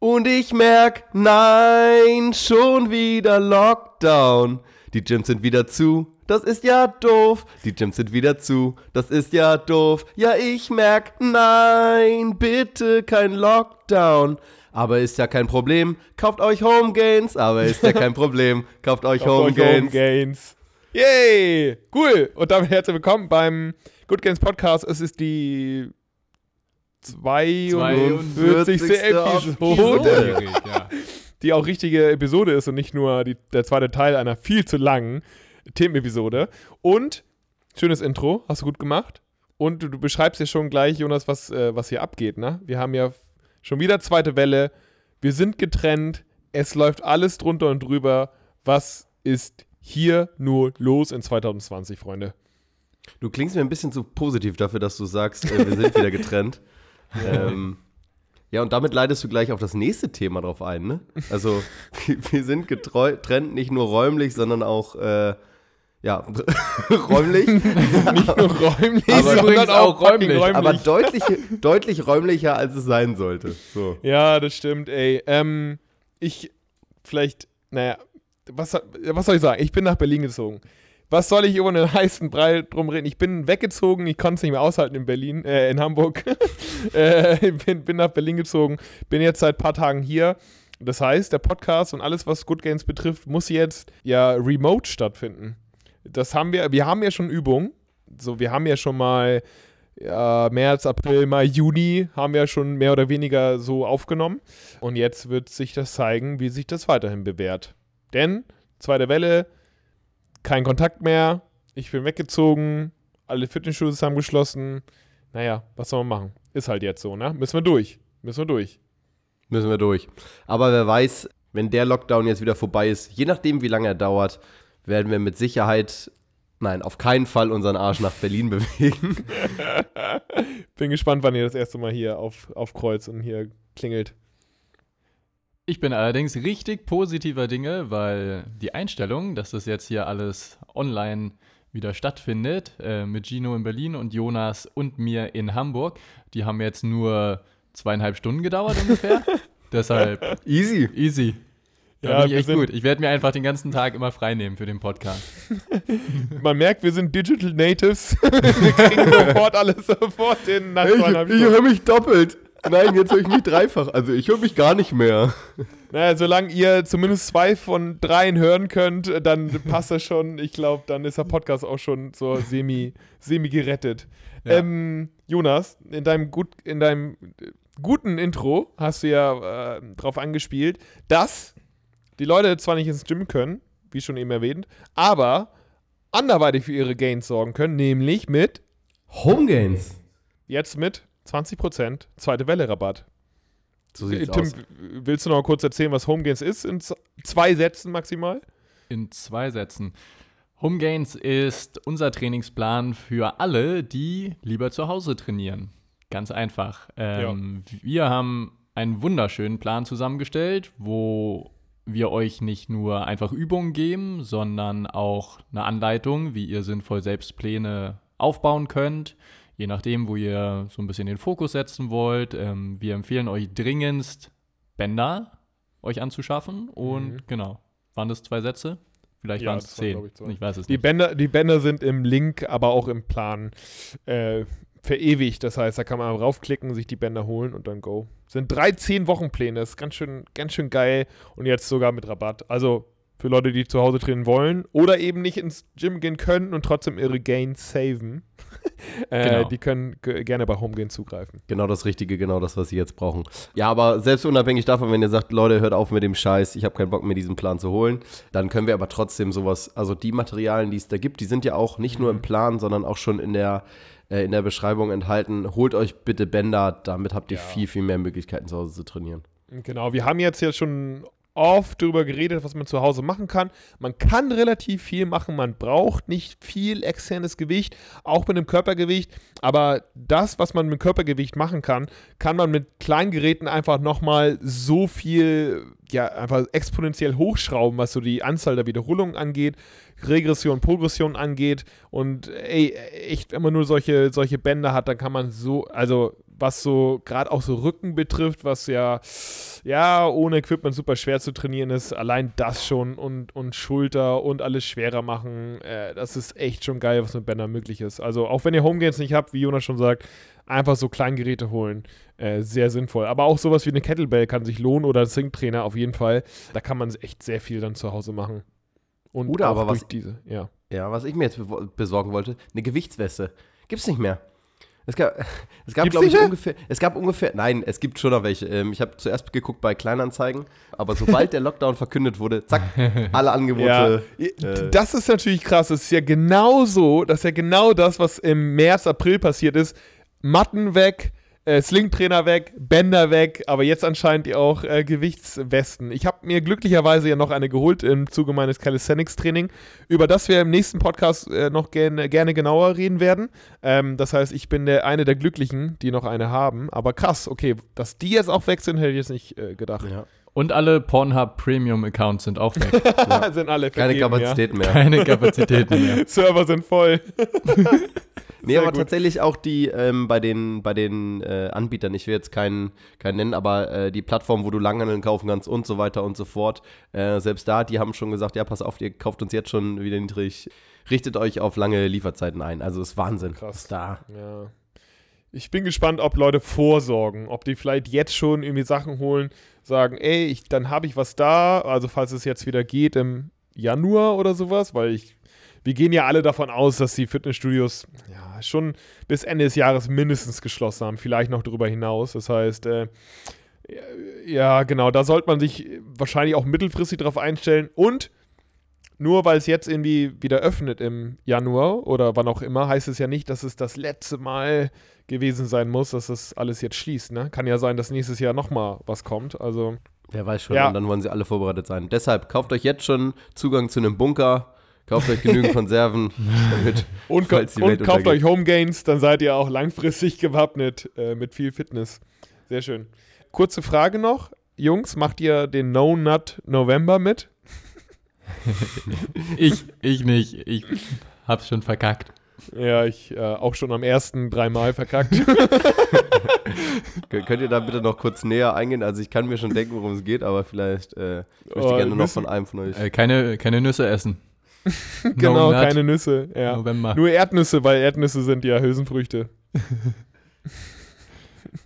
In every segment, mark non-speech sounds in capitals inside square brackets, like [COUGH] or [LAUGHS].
Und ich merk, nein, schon wieder Lockdown. Die Gyms sind wieder zu, das ist ja doof. Die Gyms sind wieder zu, das ist ja doof. Ja, ich merk, nein, bitte kein Lockdown. Aber ist ja kein Problem, kauft euch Home Gains. Aber ist ja kein Problem, [LAUGHS] kauft euch Home Gains. Gains. Yay! Cool! Und damit herzlich willkommen beim Good Games Podcast. Es ist die 42. Episode, Episode. ja. die auch richtige Episode ist und nicht nur die, der zweite Teil einer viel zu langen Themenepisode. Und schönes Intro, hast du gut gemacht. Und du, du beschreibst ja schon gleich, Jonas, was, äh, was hier abgeht. Ne? Wir haben ja schon wieder zweite Welle. Wir sind getrennt. Es läuft alles drunter und drüber. Was ist hier nur los in 2020, Freunde? Du klingst mir ein bisschen zu positiv dafür, dass du sagst, äh, wir sind wieder [LAUGHS] getrennt. Ähm, ja, und damit leitest du gleich auf das nächste Thema drauf ein, ne? Also, [LAUGHS] wir, wir sind getrennt nicht nur räumlich, sondern auch, äh, ja, [LAUGHS] räumlich. Nicht nur räumlich, Aber sondern auch räumlich. räumlich. Aber deutlich, [LAUGHS] deutlich räumlicher, als es sein sollte. So. Ja, das stimmt, ey. Ähm, ich, vielleicht, naja, was, was soll ich sagen? Ich bin nach Berlin gezogen. Was soll ich über einen heißen Brei drum reden? Ich bin weggezogen, ich konnte es nicht mehr aushalten in Berlin, äh, in Hamburg. [LAUGHS] äh, bin, bin nach Berlin gezogen, bin jetzt seit ein paar Tagen hier. Das heißt, der Podcast und alles, was Good Games betrifft, muss jetzt ja remote stattfinden. Das haben wir, wir haben ja schon Übungen. So, wir haben ja schon mal ja, März, April, Mai, Juni haben wir schon mehr oder weniger so aufgenommen. Und jetzt wird sich das zeigen, wie sich das weiterhin bewährt. Denn, zweite Welle, kein Kontakt mehr, ich bin weggezogen, alle Fitnessstudios haben geschlossen. Naja, was soll man machen? Ist halt jetzt so, ne? Müssen wir durch. Müssen wir durch. Müssen wir durch. Aber wer weiß, wenn der Lockdown jetzt wieder vorbei ist, je nachdem, wie lange er dauert, werden wir mit Sicherheit, nein, auf keinen Fall unseren Arsch nach Berlin [LAUGHS] bewegen. [LAUGHS] Bin gespannt, wann ihr das erste Mal hier auf, aufkreuzt und hier klingelt. Ich bin allerdings richtig positiver Dinge, weil die Einstellung, dass das jetzt hier alles online wieder stattfindet, äh, mit Gino in Berlin und Jonas und mir in Hamburg, die haben jetzt nur zweieinhalb Stunden gedauert ungefähr. [LAUGHS] Deshalb Easy. easy. Da Ja, bin ich echt gut. Ich werde mir einfach den ganzen Tag immer frei nehmen für den Podcast. [LAUGHS] Man merkt, wir sind Digital Natives. [LAUGHS] wir kriegen sofort alles sofort hin. Nach Ich, ich höre mich doppelt. Nein, jetzt höre ich mich dreifach. Also ich höre mich gar nicht mehr. Naja, solange ihr zumindest zwei von dreien hören könnt, dann passt das schon. Ich glaube, dann ist der Podcast auch schon so semi, semi gerettet. Ja. Ähm, Jonas, in deinem, gut, in deinem guten Intro hast du ja äh, darauf angespielt, dass die Leute zwar nicht ins Gym können, wie schon eben erwähnt, aber anderweitig für ihre Gains sorgen können, nämlich mit, Homegains. jetzt mit 20% zweite Welle Rabatt. So Tim, aus. w- willst du noch mal kurz erzählen, was Home Gains ist? In zwei Sätzen maximal? In zwei Sätzen. Home Gains ist unser Trainingsplan für alle, die lieber zu Hause trainieren. Ganz einfach. Ähm, Wir haben einen wunderschönen Plan zusammengestellt, wo wir euch nicht nur einfach Übungen geben, sondern auch eine Anleitung, wie ihr sinnvoll selbst Pläne aufbauen könnt. Je nachdem, wo ihr so ein bisschen den Fokus setzen wollt. Ähm, wir empfehlen euch dringendst, Bänder euch anzuschaffen. Und Mhm. genau. Waren das zwei Sätze? Vielleicht Ja, waren es zehn. glaub ich, weiß es Die nicht. Bänder, die Bänder sind im Link, aber auch im Plan äh, verewigt. Das heißt, da kann man raufklicken, sich die Bänder holen und dann go. Sind drei 10-Wochen-Pläne. Das ist ganz schön, ganz schön geil. Und jetzt sogar mit Rabatt. Also für Leute, die zu Hause trainieren wollen oder eben nicht ins Gym gehen können und trotzdem ihre Gains saven. [LAUGHS] äh, Genau. Die können gerne bei Homegame zugreifen. Genau das Richtige, genau das, was sie jetzt brauchen. Ja, aber selbst unabhängig davon, wenn ihr sagt, Leute, hört auf mit dem Scheiß, ich habe keinen Bock, mir diesen Plan zu holen, dann können wir aber trotzdem sowas, also die Materialien, die es da gibt, die sind ja auch nicht nur im Plan, sondern auch schon in der, äh, in der Beschreibung enthalten. Holt euch bitte Bänder, damit habt ihr Ja. viel, viel mehr Möglichkeiten zu Hause zu trainieren. Genau, wir haben jetzt ja schon oft darüber geredet, was man zu Hause machen kann. Man kann relativ viel machen, man braucht nicht viel externes Gewicht, auch mit dem Körpergewicht. Aber das, was man mit Körpergewicht machen kann, kann man mit kleinen Geräten einfach nochmal so viel, ja, einfach exponentiell hochschrauben, was so die Anzahl der Wiederholungen angeht, Regression, Progression angeht. Und ey, echt, wenn man nur solche, solche Bänder hat, dann kann man so, also was so, gerade auch so Rücken betrifft, was ja, ja, ohne Equipment super schwer zu trainieren ist. Allein das schon und, und Schulter und alles schwerer machen. Äh, das ist echt schon geil, was mit Bändern möglich ist. Also auch wenn ihr Homegains nicht habt, wie Jonas schon sagt, einfach so Kleingeräte holen. Äh, sehr sinnvoll. Aber auch sowas wie eine Kettlebell kann sich lohnen oder ein Sync-Trainer auf jeden Fall. Da kann man echt sehr viel dann zu Hause machen. Und Oder aber was- diese, ja. Ja, was ich mir jetzt besorgen wollte, eine Gewichtsweste. Gibt's nicht mehr. Es gab, [LAUGHS] es gab glaube ich, ungefähr, es gab ungefähr, nein, es gibt schon noch welche. Ähm, ich habe zuerst geguckt bei Kleinanzeigen, aber sobald der Lockdown verkündet wurde, zack, [LAUGHS] alle Angebote. äh, das ist natürlich krass. Das ist ja genau so, das ist ja genau das, was im März, April passiert ist. Matten weg, äh, Slingtrainer weg, Bänder weg, aber jetzt anscheinend ja auch äh, Gewichtswesten. Ich habe mir glücklicherweise ja noch eine geholt im Zuge meines Calisthenics-Training, über das wir im nächsten Podcast äh, noch gerne, gerne genauer reden werden. Ähm, das heißt, ich bin der eine der Glücklichen, die noch eine haben. Aber krass, okay, dass die jetzt auch weg sind, hätte ich jetzt nicht äh, gedacht. ja, Und alle Pornhub Premium Accounts sind auch weg. [LAUGHS] sind alle keine vergeben, Kapazitäten mehr. Keine Kapazitäten mehr. Ja. [LAUGHS] Server sind voll. [LAUGHS] Nee, Sehr aber gut. tatsächlich auch die ähm, bei den, bei den äh, Anbietern, ich will jetzt keinen, keinen nennen, aber äh, die Plattform, wo du Langhandeln kaufen kannst und so weiter und so fort, äh, selbst da, die haben schon gesagt, ja, pass auf, ihr kauft uns jetzt schon wieder niedrig, richtet euch auf lange Lieferzeiten ein. Also ist Wahnsinn. Krass. Da. Ja. Ich bin gespannt, ob Leute vorsorgen, ob die vielleicht jetzt schon irgendwie Sachen holen, sagen, ey, ich, dann habe ich was da, also falls es jetzt wieder geht im Januar oder sowas, weil ich, wir gehen ja alle davon aus, dass die Fitnessstudios ja schon bis Ende des Jahres mindestens geschlossen haben, vielleicht noch darüber hinaus. Das heißt, äh, ja, genau, da sollte man sich wahrscheinlich auch mittelfristig darauf einstellen und nur weil es jetzt irgendwie wieder öffnet im Januar oder wann auch immer, heißt es ja nicht, dass es das letzte Mal gewesen sein muss, dass das alles jetzt schließt. Ne? Kann ja sein, dass nächstes Jahr nochmal was kommt. Also, Wer weiß schon, Ja. und dann wollen sie alle vorbereitet sein. Deshalb kauft euch jetzt schon Zugang zu einem Bunker, kauft euch genügend Konserven, [LAUGHS] damit und, Falls die und Welt kauft euch Home Gains, dann seid ihr auch langfristig gewappnet äh, mit viel Fitness. Sehr schön. Kurze Frage noch. Jungs, macht ihr den No Nut November mit? [LAUGHS] Ich, ich nicht. Ich hab's schon verkackt. Ja, ich äh, auch schon am ersten dreimal verkackt. [LAUGHS] Kön- Könnt ihr da bitte noch kurz näher eingehen? Also ich kann mir schon denken, worum es geht, aber vielleicht äh, ich möchte Oh, gerne noch von einem von euch. Äh, keine, keine Nüsse essen. [LAUGHS] genau, No Nut keine Nüsse. Ja. November. Nur Erdnüsse, weil Erdnüsse sind ja Hülsenfrüchte. [LAUGHS]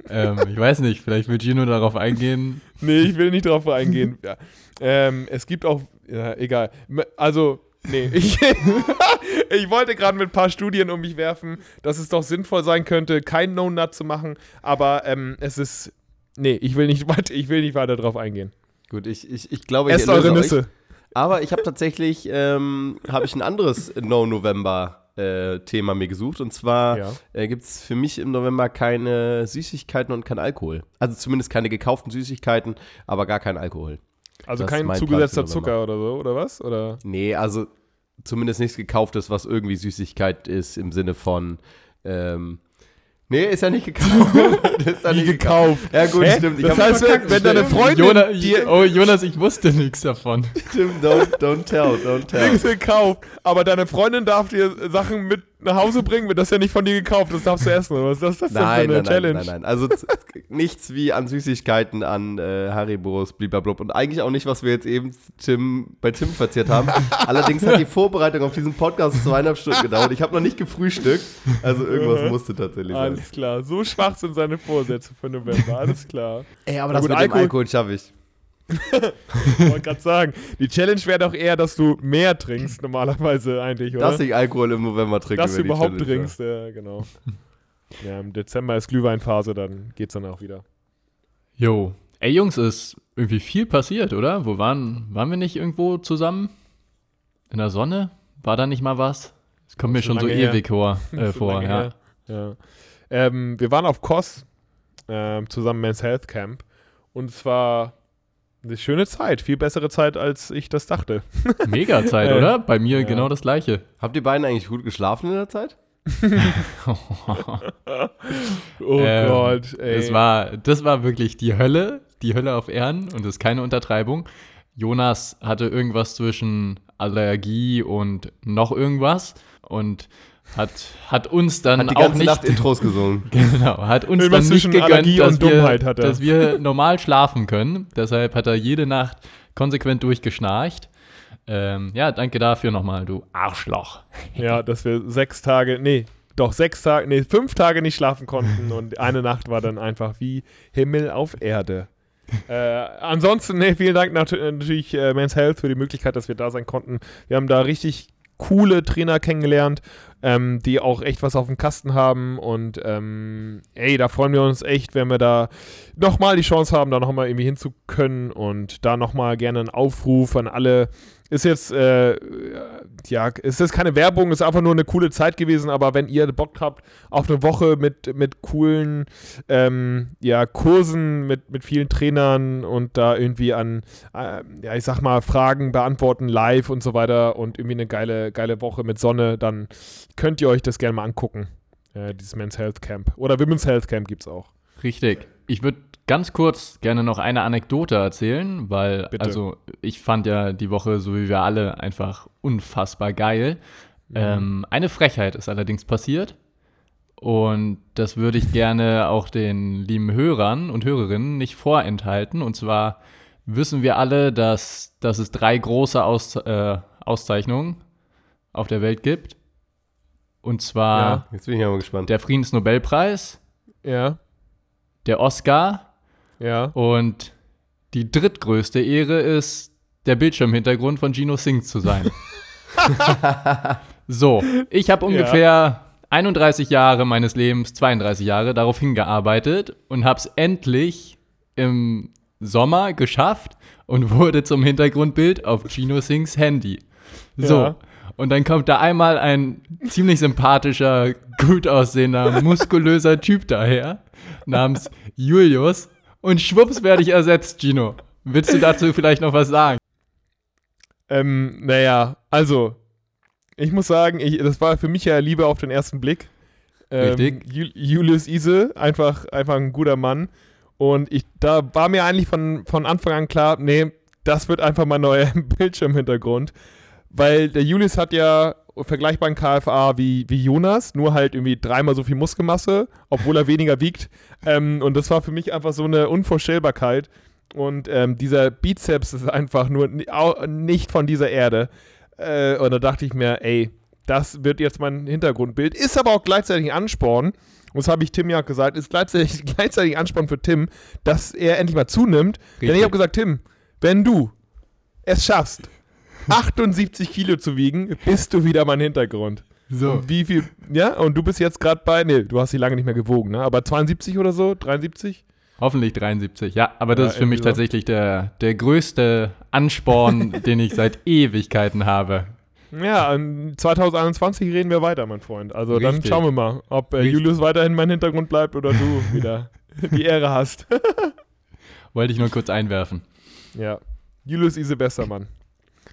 ähm, ich weiß nicht, vielleicht will Gino darauf eingehen. [LAUGHS] Nee, ich will nicht drauf eingehen. Ja. Ähm, es gibt auch, ja, egal. Also, nee, ich, ich wollte gerade mit ein paar Studien um mich werfen, dass es doch sinnvoll sein könnte, kein No-Nut zu machen, aber ähm, es ist, nee, ich will nicht, weiter- ich will nicht weiter drauf eingehen. Gut, ich, ich, ich glaube, ich Esst eure euch. Aber ich habe tatsächlich ähm, habe ich ein anderes No-November-Thema mir gesucht. Und zwar Ja. äh, gibt es für mich im November keine Süßigkeiten und kein Alkohol. Also zumindest keine gekauften Süßigkeiten, aber gar kein Alkohol. Also Das kein zugesetzter November. Zucker oder so, oder was? Oder? Nee, also zumindest nichts gekauftes, was irgendwie Süßigkeit ist im Sinne von. Ähm, nee, ist ja nicht gekauft. [LAUGHS] ist ja Nie nicht gekauft. Ja, gut, Hä? stimmt. Ich das heißt, wenn, verkackt, wenn deine stimmt. Freundin Jonas, dir oh, Jonas, ich wusste nichts davon. Stimmt, don't, don't tell, don't tell. nichts gekauft, aber deine Freundin darf dir Sachen mit nach Hause bringen, wird das ja nicht von dir gekauft, das darfst du essen. Oder was ist das denn Nein, für eine nein, nein, Challenge? nein, nein. Also z- nichts wie an Süßigkeiten, an äh, Haribos, bliblablub. Und eigentlich auch nicht, was wir jetzt eben Tim, bei Tim verzehrt haben. [LAUGHS] Allerdings hat die Vorbereitung auf diesen Podcast zweieinhalb Stunden gedauert. Ich habe noch nicht gefrühwollt. Also irgendwas musste tatsächlich sein. Alles klar, so schwach sind seine Vorsätze für November, alles klar. Ey, aber Na das gut, mit Alkohol- dem Alkohol schaffe ich. Ich wollte gerade sagen, die Challenge wäre doch eher, dass du mehr trinkst normalerweise eigentlich, oder? Dass ich Alkohol im November trinke. Dass du überhaupt Challenge, trinkst, ja, genau. Ja, im Dezember ist Glühweinphase, dann geht's dann auch wieder. Jo. Ey, Jungs, ist irgendwie viel passiert, oder? Wo waren, waren wir nicht irgendwo zusammen? In der Sonne? War da nicht mal was? Es kommt mir Schon schon so her. ewig vor, [LAUGHS] äh, Schon vor lange ja. her. ja. Ähm, wir waren auf Kos ähm, zusammen Men's Health Camp und es war eine schöne Zeit, viel bessere Zeit, als ich das dachte. [LAUGHS] Mega Zeit, Äh, oder? Bei mir ja. genau das gleiche. Habt ihr beiden eigentlich gut geschlafen in der Zeit? [LAUGHS] Oh Ähm, Gott, ey. Das war, das war wirklich die Hölle, die Hölle auf Erden und das ist keine Untertreibung. Jonas hatte irgendwas zwischen Allergie und noch irgendwas und hat, hat uns dann Hat die auch ganze nicht Nacht [LAUGHS] Intros gesungen. Genau, hat uns Irgendwas dann nicht zwischen gegönnt, Allergie dass und wir, er. dass wir [LAUGHS] normal schlafen können. Deshalb hat er jede Nacht konsequent durchgeschnarcht. Ähm, ja, danke dafür nochmal, du Arschloch. [LAUGHS] Ja, dass wir sechs Tage, nee, doch sechs Tage, nee, fünf Tage nicht schlafen konnten und eine Nacht war dann einfach wie Himmel auf Erde. äh, ansonsten, nee, vielen Dank nat natürlich äh, Men's Health für die Möglichkeit, dass wir da sein konnten. Wir haben da richtig coole Trainer kennengelernt, ähm, die auch echt was auf dem Kasten haben und ähm, ey, da freuen wir uns echt, wenn wir da nochmal die Chance haben, da nochmal irgendwie hinzukönnen und da nochmal gerne einen Aufruf an alle. Ist jetzt, äh, ja, ist jetzt keine Werbung, ist einfach nur eine coole Zeit gewesen, aber wenn ihr Bock habt auf eine Woche mit, mit coolen, ähm, ja, Kursen, mit, mit vielen Trainern und da irgendwie an, äh, ja, ich sag mal, Fragen beantworten live und so weiter und irgendwie eine geile, geile Woche mit Sonne, dann könnt ihr euch das gerne mal angucken. Äh, dieses Men's Health Camp. Oder Women's Health Camp gibt's auch. Richtig. Ich würde ganz kurz gerne noch eine Anekdote erzählen, weil, Bitte. also, ich fand ja die Woche, so wie wir alle, einfach unfassbar geil. Ähm, eine Frechheit ist allerdings passiert. Und das würde ich gerne auch den lieben Hörern und Hörerinnen nicht vorenthalten. Und zwar wissen wir alle, dass, dass es drei große Aus, äh, Auszeichnungen auf der Welt gibt. Und zwar Jetzt bin ich aber gespannt. der Friedensnobelpreis, Ja, der Oscar ja. und die drittgrößte Ehre ist, der Bildschirmhintergrund von Gino Singh zu sein. [LAUGHS] so, ich habe ungefähr 31 Jahre meines Lebens, 32 Jahre, darauf hingearbeitet und habe es endlich im Sommer geschafft und [LAUGHS] wurde zum Hintergrundbild auf Gino Singhs Handy. So. Ja. Und dann kommt da einmal ein ziemlich sympathischer, gut aussehender, muskulöser Typ daher, namens Julius. Und schwupps werde ich ersetzt, Gino. Willst du dazu vielleicht noch was sagen? Ähm, naja, also, ich muss sagen, ich, das war für mich ja Liebe auf den ersten Blick. Ähm, Richtig. Ju Julius Ise, einfach, einfach ein guter Mann. Und ich, da war mir eigentlich von, von Anfang an klar, nee, das wird einfach mein neuer [LAUGHS] Bildschirmhintergrund. Weil der Julius hat ja vergleichbaren KFA wie, wie Jonas, nur halt irgendwie dreimal so viel Muskelmasse, obwohl er weniger wiegt. Ähm, und das war für mich einfach so eine Unvorstellbarkeit. Und ähm, dieser Bizeps ist einfach nur nicht von dieser Erde. Äh, und da dachte ich mir, ey, das wird jetzt mein Hintergrundbild. Ist aber auch gleichzeitig ein Ansporn. Und das habe ich Tim ja gesagt, ist gleichzeitig, [LAUGHS] gleichzeitig Ansporn für Tim, dass er endlich mal zunimmt. Denn ich Richtig. habe gesagt, Tim, wenn du es schaffst, 78 Kilo zu wiegen, bist du wieder mein Hintergrund. So. Und wie viel, ja, und du bist jetzt gerade bei, nee, du hast sie lange nicht mehr gewogen, ne? Aber 72 oder so, 73? Hoffentlich 73. Ja, aber das Ja, ist für mich so. tatsächlich der, der größte Ansporn, [LAUGHS] den ich seit Ewigkeiten habe. Ja, in 2021 reden wir weiter, mein Freund. Also dann Richtig. schauen wir mal, ob äh. Julius weiterhin mein Hintergrund bleibt oder du [LAUGHS] wieder die Ehre hast. Wollte ich nur kurz einwerfen. ja. Julius Ise besser,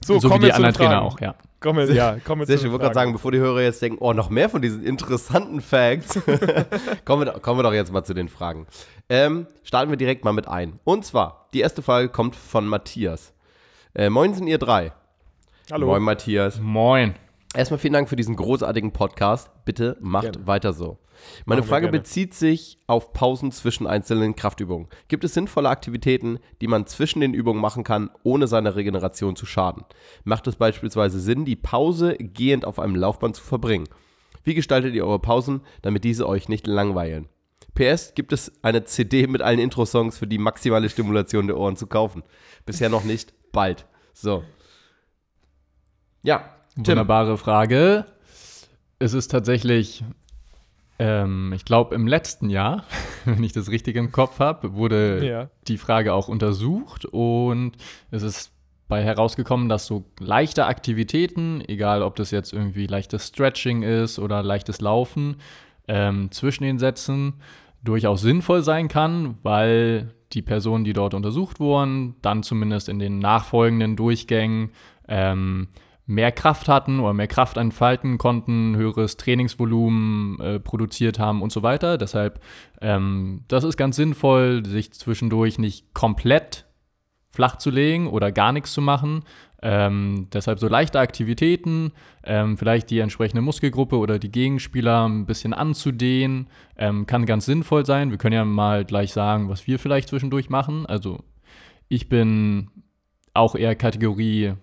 So, So, wie kommen die wir zu den anderen Trainer Fragen. auch, ja. Kommen wir, ja, kommen wir Sehr schön, ich wollte gerade sagen, bevor die Hörer jetzt denken, oh, noch mehr von diesen interessanten Facts, [LAUGHS] kommen, wir, doch- kommen wir doch jetzt mal zu den Fragen. Ähm, starten wir direkt mal mit ein. Und zwar, die erste Frage kommt von Matthias. Äh, moin sind ihr drei. Hallo. Moin Matthias. Moin. Erstmal vielen Dank für diesen großartigen Podcast. Bitte macht Gerne. weiter so. Meine Machen Frage bezieht sich auf Pausen zwischen einzelnen Kraftübungen. Gibt es sinnvolle Aktivitäten, die man zwischen den Übungen machen kann, ohne seiner Regeneration zu schaden? Macht es beispielsweise Sinn, die Pause gehend auf einem Laufband zu verbringen? Wie gestaltet ihr eure Pausen, damit diese euch nicht langweilen? PS, gibt es eine CD mit allen Intro-Songs für die maximale Stimulation der Ohren zu kaufen? Bisher noch nicht, bald. So. Ja. Wunderbare Frage. Es ist tatsächlich, ähm, ich glaube, im letzten Jahr, [LAUGHS] wenn ich das richtig im Kopf habe, wurde Ja. die Frage auch untersucht und es ist bei herausgekommen, dass so leichte Aktivitäten, egal ob das jetzt irgendwie leichtes Stretching ist oder leichtes Laufen, ähm, zwischen den Sätzen durchaus sinnvoll sein kann, weil die Personen, die dort untersucht wurden, dann zumindest in den nachfolgenden Durchgängen ähm, mehr Kraft hatten oder mehr Kraft entfalten konnten, höheres Trainingsvolumen äh, produziert haben und so weiter. Deshalb, ähm, das ist ganz sinnvoll, sich zwischendurch nicht komplett flach zu legen oder gar nichts zu machen. Ähm, deshalb so leichte Aktivitäten, ähm, vielleicht die entsprechende Muskelgruppe oder die Gegenspieler ein bisschen anzudehnen, ähm, kann ganz sinnvoll sein. Wir können ja mal gleich sagen, was wir vielleicht zwischendurch machen. Also ich bin auch eher Kategorie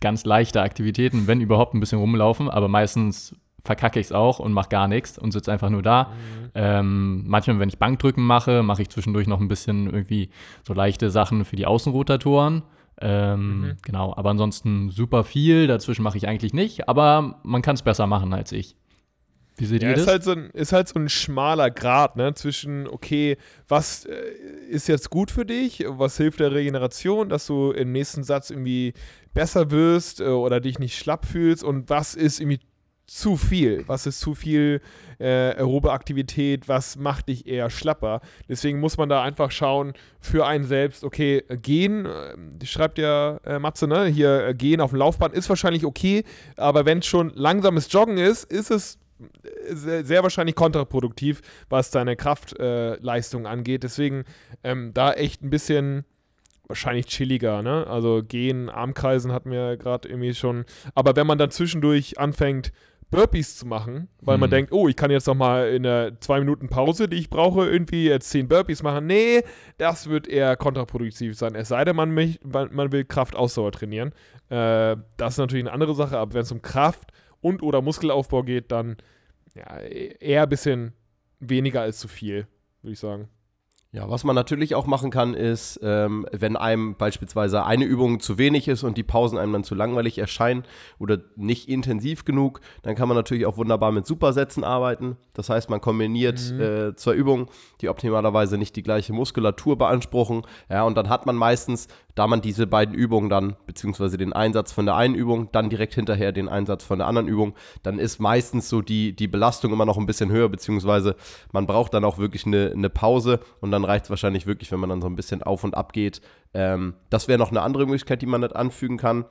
ganz leichte Aktivitäten, wenn überhaupt ein bisschen rumlaufen, aber meistens verkacke ich es auch und mache gar nichts und sitze einfach nur da. Mhm. Ähm, manchmal, wenn ich Bankdrücken mache, mache ich zwischendurch noch ein bisschen irgendwie so leichte Sachen für die Außenrotatoren. Ähm, mhm. Genau, aber ansonsten super viel. Dazwischen mache ich eigentlich nicht, aber man kann es besser machen als ich. Wie seht ja, ihr das? Ist halt, so ein, ist halt so ein schmaler Grad ne, zwischen, okay, was äh, ist jetzt gut für dich, was hilft der Regeneration, dass du im nächsten Satz irgendwie besser wirst äh, oder dich nicht schlapp fühlst und was ist irgendwie zu viel? Was ist zu viel äh, aerobe Aktivität? Was macht dich eher schlapper? Deswegen muss man da einfach schauen für einen selbst, okay, gehen, äh, schreibt ja äh, Matze, ne? Hier äh, gehen auf dem Laufband ist wahrscheinlich okay, aber wenn es schon langsames Joggen ist, ist es sehr, wahrscheinlich kontraproduktiv, was deine Kraftleistung angeht. Deswegen ähm, da echt ein bisschen wahrscheinlich chilliger, ne? Also gehen, Armkreisen hatten wir gerade irgendwie schon. Aber wenn man dann zwischendurch anfängt, Burpees zu machen, weil hm. man denkt, oh, ich kann jetzt noch mal in der zwei Minuten Pause, die ich brauche, irgendwie jetzt zehn Burpees machen. Nee, das wird eher kontraproduktiv sein. Es sei denn, man, mich, man will Kraftausdauer trainieren. Äh, das ist natürlich eine andere Sache, aber wenn es um Kraft und oder Muskelaufbau geht, dann ja, eher ein bisschen weniger als zu viel, würde ich sagen. Ja, was man natürlich auch machen kann, ist, ähm, wenn einem beispielsweise eine Übung zu wenig ist und die Pausen einem dann zu langweilig erscheinen oder nicht intensiv genug, dann kann man natürlich auch wunderbar mit Supersätzen arbeiten. Das heißt, man kombiniert mhm. äh, zwei Übungen, die optimalerweise nicht die gleiche Muskulatur beanspruchen. Ja, und dann hat man meistens da man diese beiden Übungen dann, beziehungsweise den Einsatz von der einen Übung, dann direkt hinterher den Einsatz von der anderen Übung, dann ist meistens so die, die Belastung immer noch ein bisschen höher, beziehungsweise man braucht dann auch wirklich eine, eine Pause und dann reicht es wahrscheinlich wirklich, wenn man dann so ein bisschen auf und ab geht. Ähm, das wäre noch eine andere Möglichkeit, die man nicht anfügen kann.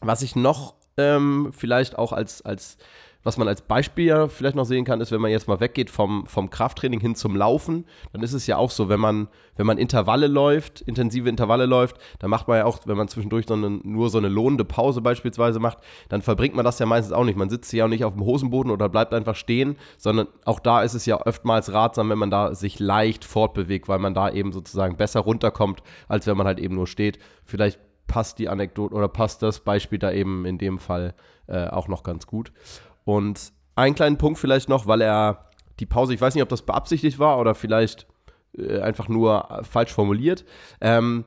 Was ich noch ähm, vielleicht auch als, als was man als Beispiel ja vielleicht noch sehen kann, ist, wenn man jetzt mal weggeht vom, vom Krafttraining hin zum Laufen, dann ist es ja auch so, wenn man, wenn man Intervalle läuft, intensive Intervalle läuft, dann macht man ja auch, wenn man zwischendurch so eine, nur so eine lohnende Pause beispielsweise macht, dann verbringt man das ja meistens auch nicht. Man sitzt ja auch nicht auf dem Hosenboden oder bleibt einfach stehen, sondern auch da ist es ja oftmals ratsam, wenn man da sich leicht fortbewegt, weil man da eben sozusagen besser runterkommt, als wenn man halt eben nur steht. Vielleicht passt die Anekdote oder passt das Beispiel da eben in dem Fall äh, auch noch ganz gut. Und einen kleinen Punkt vielleicht noch, weil er die Pause, ich weiß nicht, ob das beabsichtigt war oder vielleicht äh, einfach nur äh, falsch formuliert, ähm,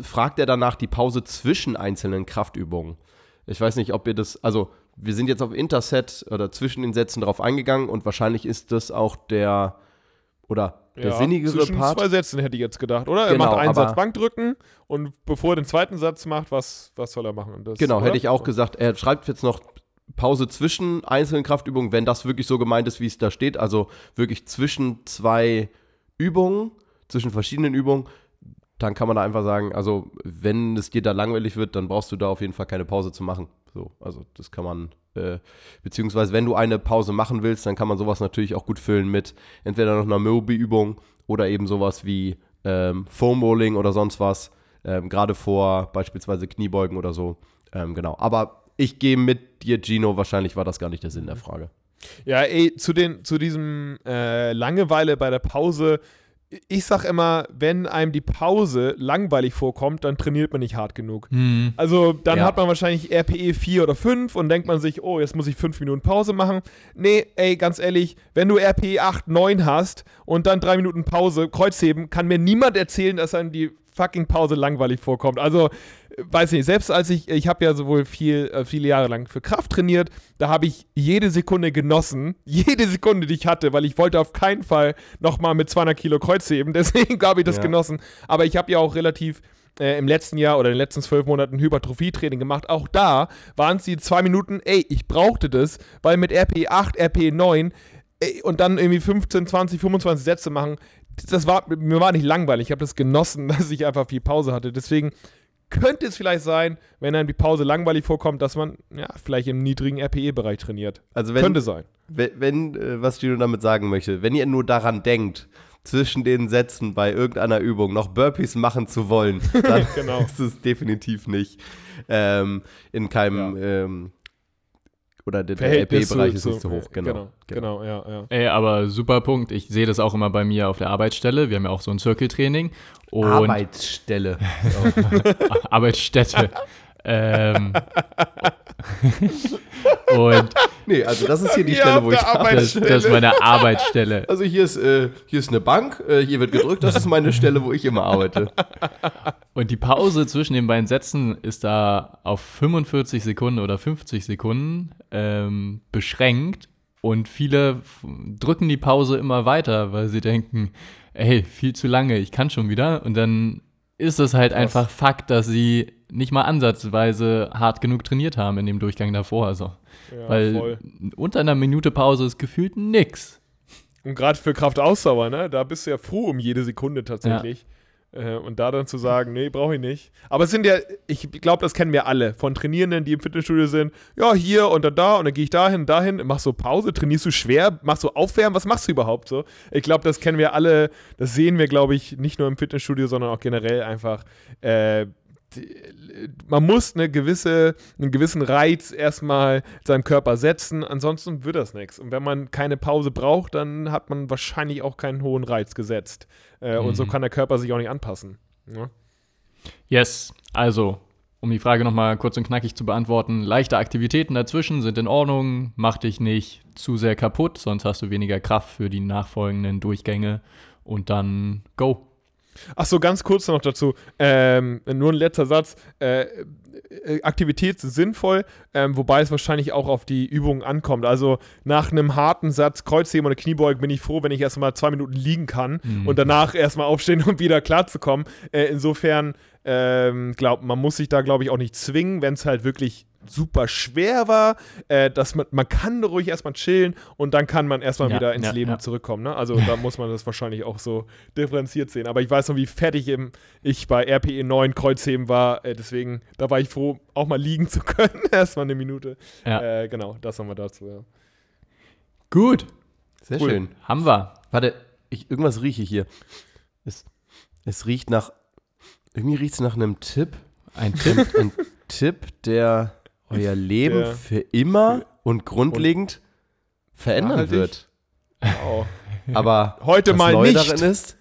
fragt er danach die Pause zwischen einzelnen Kraftübungen. Ich weiß nicht, ob ihr das, also wir sind jetzt auf Interset oder zwischen den Sätzen drauf eingegangen und wahrscheinlich ist das auch der oder der ja, sinnigere zwischen Part. zwei Sätzen hätte ich jetzt gedacht, oder? Genau, er macht einen Satz Bankdrücken und bevor er den zweiten Satz macht, was, was soll er machen? Das, genau, oder? hätte ich auch gesagt. Er schreibt jetzt noch Pause zwischen einzelnen Kraftübungen, wenn das wirklich so gemeint ist, wie es da steht, also wirklich zwischen zwei Übungen, zwischen verschiedenen Übungen, dann kann man da einfach sagen, also wenn es dir da langweilig wird, dann brauchst du da auf jeden Fall keine Pause zu machen. So, also das kann man, äh, beziehungsweise wenn du eine Pause machen willst, dann kann man sowas natürlich auch gut füllen mit entweder noch einer Mobi-Übung oder eben sowas wie ähm, Foam Rolling oder sonst was, ähm, gerade vor beispielsweise Kniebeugen oder so. Ähm, genau, aber ich gehe mit dir, Gino. Wahrscheinlich war das gar nicht der Sinn der Frage. Ja, ey, zu, den, zu diesem äh, Langeweile bei der Pause. Ich sag immer, wenn einem die Pause langweilig vorkommt, dann trainiert man nicht hart genug. Hm. Also dann ja. hat man wahrscheinlich RPE 4 oder 5 und denkt man sich, oh, jetzt muss ich 5 Minuten Pause machen. Nee, ey, ganz ehrlich, wenn du RPE 8, 9 hast und dann 3 Minuten Pause, Kreuzheben, kann mir niemand erzählen, dass einem die fucking Pause langweilig vorkommt. Also weiß nicht, selbst als ich, ich habe ja sowohl viel, äh, viele Jahre lang für Kraft trainiert, da habe ich jede Sekunde genossen, [LAUGHS] jede Sekunde, die ich hatte, weil ich wollte auf keinen Fall nochmal mit 200 Kilo Kreuz heben, [LAUGHS] deswegen habe ich das ja. genossen. Aber ich habe ja auch relativ äh, im letzten Jahr oder in den letzten zwölf Monaten Hypertrophie-Training gemacht. Auch da waren es die zwei Minuten, ey, ich brauchte das, weil mit RP 8, RP 9 ey, und dann irgendwie 15, 20, 25 Sätze machen, das war, mir war nicht langweilig. Ich habe das genossen, [LAUGHS] dass ich einfach viel Pause hatte. Deswegen könnte es vielleicht sein, wenn einem die Pause langweilig vorkommt, dass man ja vielleicht im niedrigen RPE-Bereich trainiert. Also wenn, könnte sein. Wenn, wenn äh, was Gino damit sagen möchte, wenn ihr nur daran denkt, zwischen den Sätzen bei irgendeiner Übung noch Burpees machen zu wollen, [LAUGHS] dann Genau. ist es definitiv nicht ähm, in keinem ähm, oder der, der LP-Bereich ist zu- nicht so hoch. Genau. Genau, genau, ja, ja. Ey, aber super Punkt. Ich sehe das auch immer bei mir auf der Arbeitsstelle. Wir haben ja auch so ein Circle-Training. Und Arbeitsstelle. [LAUGHS] Arbeitsstätte. ähm, [LAUGHS] und Nee, also das ist hier die Stelle, wo ich das, das ist meine Arbeitsstelle. Also hier ist, äh, hier ist eine Bank, äh, hier wird gedrückt, das ist meine Stelle, wo ich immer arbeite. Und die Pause zwischen den beiden Sätzen ist da auf 45 Sekunden oder 50 Sekunden ähm, beschränkt. Und viele drücken die Pause immer weiter, weil sie denken, ey, viel zu lange, ich kann schon wieder. Und dann ist es halt einfach Fakt, dass sie nicht mal ansatzweise hart genug trainiert haben in dem Durchgang davor. Also, ja weil voll. unter einer Minute Pause ist gefühlt nix. Und gerade für Kraftausdauer, ne? Da bist du ja froh um jede Sekunde tatsächlich. Äh, und da dann zu sagen, nee, brauche ich nicht. Aber es sind ja, ich glaube, das kennen wir alle. Von Trainierenden, die im Fitnessstudio sind, ja, hier und dann da und dann gehe ich dahin, dahin, machst du Pause, trainierst du schwer, machst du Aufwärmen, was machst du überhaupt so? Ich glaube, das kennen wir alle, das sehen wir, glaube ich, nicht nur im Fitnessstudio, sondern auch generell einfach. Äh, man muss eine gewisse, einen gewissen Reiz erstmal seinem Körper setzen, ansonsten wird das nichts. Und wenn man keine Pause braucht, dann hat man wahrscheinlich auch keinen hohen Reiz gesetzt. Äh, Und so Mhm. kann der Körper sich auch nicht anpassen. Ja? Yes, also, um die Frage nochmal kurz und knackig zu beantworten, leichte Aktivitäten dazwischen sind in Ordnung, mach dich nicht zu sehr kaputt, sonst hast du weniger Kraft für die nachfolgenden Durchgänge und dann go. Ach so, ganz kurz noch dazu. Ähm, nur ein letzter Satz. Äh, äh, Aktivität ist sinnvoll, ähm, wobei es wahrscheinlich auch auf die Übungen ankommt. Also nach einem harten Satz Kreuzheben oder Kniebeugen bin ich froh, wenn ich erstmal zwei Minuten liegen kann Mhm. und danach erstmal aufstehen, um wieder klarzukommen. Äh, insofern, ähm, glaub, man muss sich da, glaube ich, auch nicht zwingen, wenn es halt wirklich super schwer war, äh, dass man, man kann ruhig erstmal chillen und dann kann man erstmal Ja, wieder ins ja, Leben ja. zurückkommen. Ne? Also [LAUGHS] da muss man das wahrscheinlich auch so differenziert sehen. Aber ich weiß noch, wie fertig im, ich bei RPE 9 Kreuzheben war. Äh, deswegen, da war ich froh, auch mal liegen zu können. [LAUGHS] Erstmal eine Minute. Ja. Äh, genau, das haben wir dazu. Ja. Gut, Sehr Cool. schön. haben wir. Warte, ich, irgendwas rieche ich hier. Es, es riecht nach, irgendwie riecht es nach einem Tipp. Ein Tipp. [LAUGHS] Ein Tipp, der euer Leben Der- für immer und grundlegend verändern Nachhaltig? wird. Wow. [LAUGHS] Aber Heute das mal Neue nicht. darin ist,